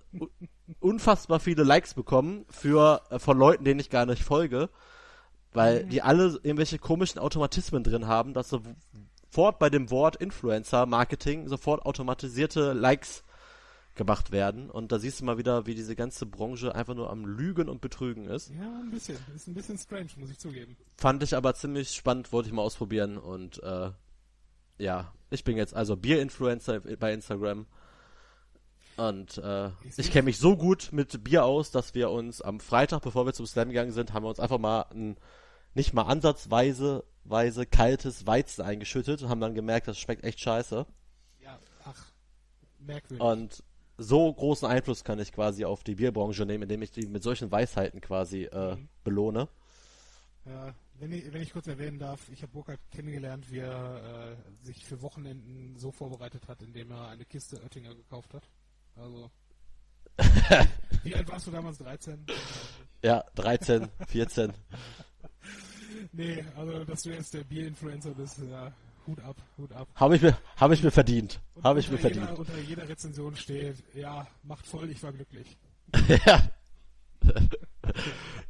unfassbar viele Likes bekommen für äh, von Leuten, denen ich gar nicht folge, weil die alle irgendwelche komischen Automatismen drin haben, dass sofort bei dem Wort Influencer Marketing sofort automatisierte Likes gemacht werden und da siehst du mal wieder, wie diese ganze Branche einfach nur am Lügen und Betrügen ist. Ja, ein bisschen. Ist ein bisschen strange, muss ich zugeben. Fand ich aber ziemlich spannend, wollte ich mal ausprobieren und äh, ja, ich bin jetzt also Bier-Influencer bei Instagram und äh, Ich kenne mich so gut mit Bier aus, dass wir uns am Freitag, bevor wir zum Slam gegangen sind, haben wir uns einfach mal ein nicht mal ansatzweise weise kaltes Weizen eingeschüttet und haben dann gemerkt, das schmeckt echt scheiße. Ja, ach, merkwürdig. Und so großen Einfluss kann ich quasi auf die Bierbranche nehmen, indem ich die mit solchen Weisheiten quasi äh, Mhm. belohne. Ja, wenn ich, wenn ich kurz erwähnen darf, ich habe Burkhard kennengelernt, wie er äh, sich für Wochenenden so vorbereitet hat, indem er eine Kiste Oettinger gekauft hat. Also. wie alt warst du damals? 13? Ja, 13, 14. Nee, also dass du jetzt der Bierinfluencer bist, ja, Hut ab, Hut ab. Habe ich mir, habe ich mir verdient. Habe ich mir unter verdient. Jeder, unter jeder Rezension steht, ja, macht voll, ich war glücklich. ja.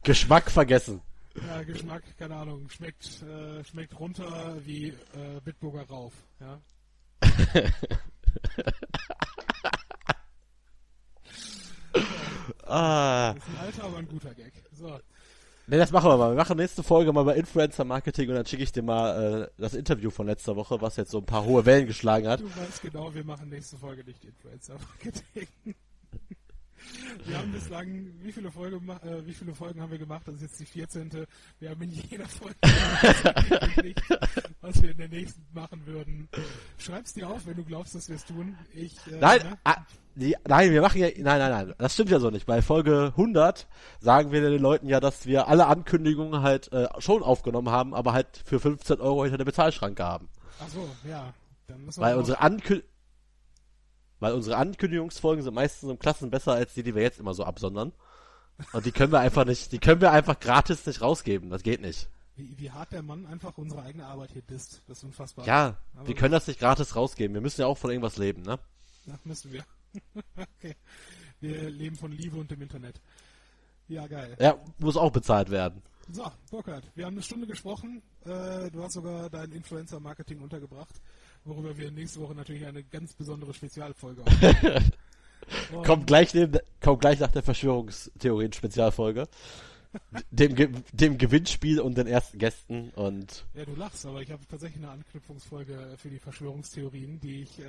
Geschmack vergessen. Ja, Geschmack, keine Ahnung, schmeckt, äh, schmeckt runter wie äh, Bitburger rauf. Ja. Ah. Das ist ein alter, aber ein guter Gag. So. Ne, das machen wir mal. Wir machen nächste Folge mal bei Influencer Marketing und dann schicke ich dir mal äh, das Interview von letzter Woche, was jetzt so ein paar hohe Wellen geschlagen hat. Du weißt genau, wir machen nächste Folge nicht Influencer-Marketing. Wir haben bislang, wie viele, Folge, äh, wie viele Folgen haben wir gemacht? Das ist jetzt die 14. Wir haben in jeder Folge angekündigt, was wir in der nächsten machen würden. Schreib's dir auf, wenn du glaubst, dass wir es tun. Ich, äh, Nein, ne? Die, nein, wir machen ja, nein, nein, nein, das stimmt ja so nicht. Bei Folge 100 sagen wir den Leuten ja, dass wir alle Ankündigungen halt äh, schon aufgenommen haben, aber halt für 15 Euro hinter der Bezahlschranke haben. Ach so, ja. Dann müssen wir Weil unsere Ankü weil unsere Ankündigungsfolgen sind meistens im Klassen besser als die, die wir jetzt immer so absondern. Und die können wir einfach nicht, die können wir einfach gratis nicht rausgeben. Das geht nicht. wie, wie hart der Mann einfach unsere eigene Arbeit hier disst. Das ist unfassbar. Ja, Aber wir können das nicht gratis rausgeben. Wir müssen ja auch von irgendwas leben, ne? Ja, müssen wir. Okay. Wir leben von Liebe und dem Internet. Ja, geil. Ja, muss auch bezahlt werden. So, Burkhard, wir haben eine Stunde gesprochen. Äh, du hast sogar dein Influencer-Marketing untergebracht, worüber wir nächste Woche natürlich eine ganz besondere Spezialfolge aufnehmen. Kommt gleich, neben, kommt gleich nach der Verschwörungstheorien-Spezialfolge. Dem, dem Gewinnspiel und den ersten Gästen und Ja, du lachst, aber ich habe tatsächlich eine Anknüpfungsfolge für die Verschwörungstheorien, die ich äh,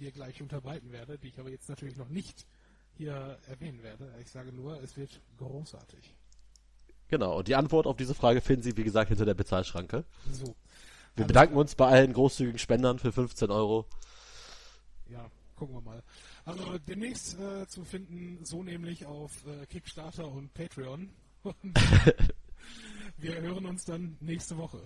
dir gleich unterbreiten werde, die ich aber jetzt natürlich noch nicht hier erwähnen werde. Ich sage nur, es wird großartig. genau. Und die Antwort auf diese Frage finden Sie, wie gesagt, hinter der Bezahlschranke. So. Wir bedanken uns bei allen großzügigen Spendern für 15 Euro. Ja, gucken wir mal. Also demnächst äh, zu finden, so nämlich auf äh, Kickstarter und Patreon. Und wir hören uns dann nächste Woche.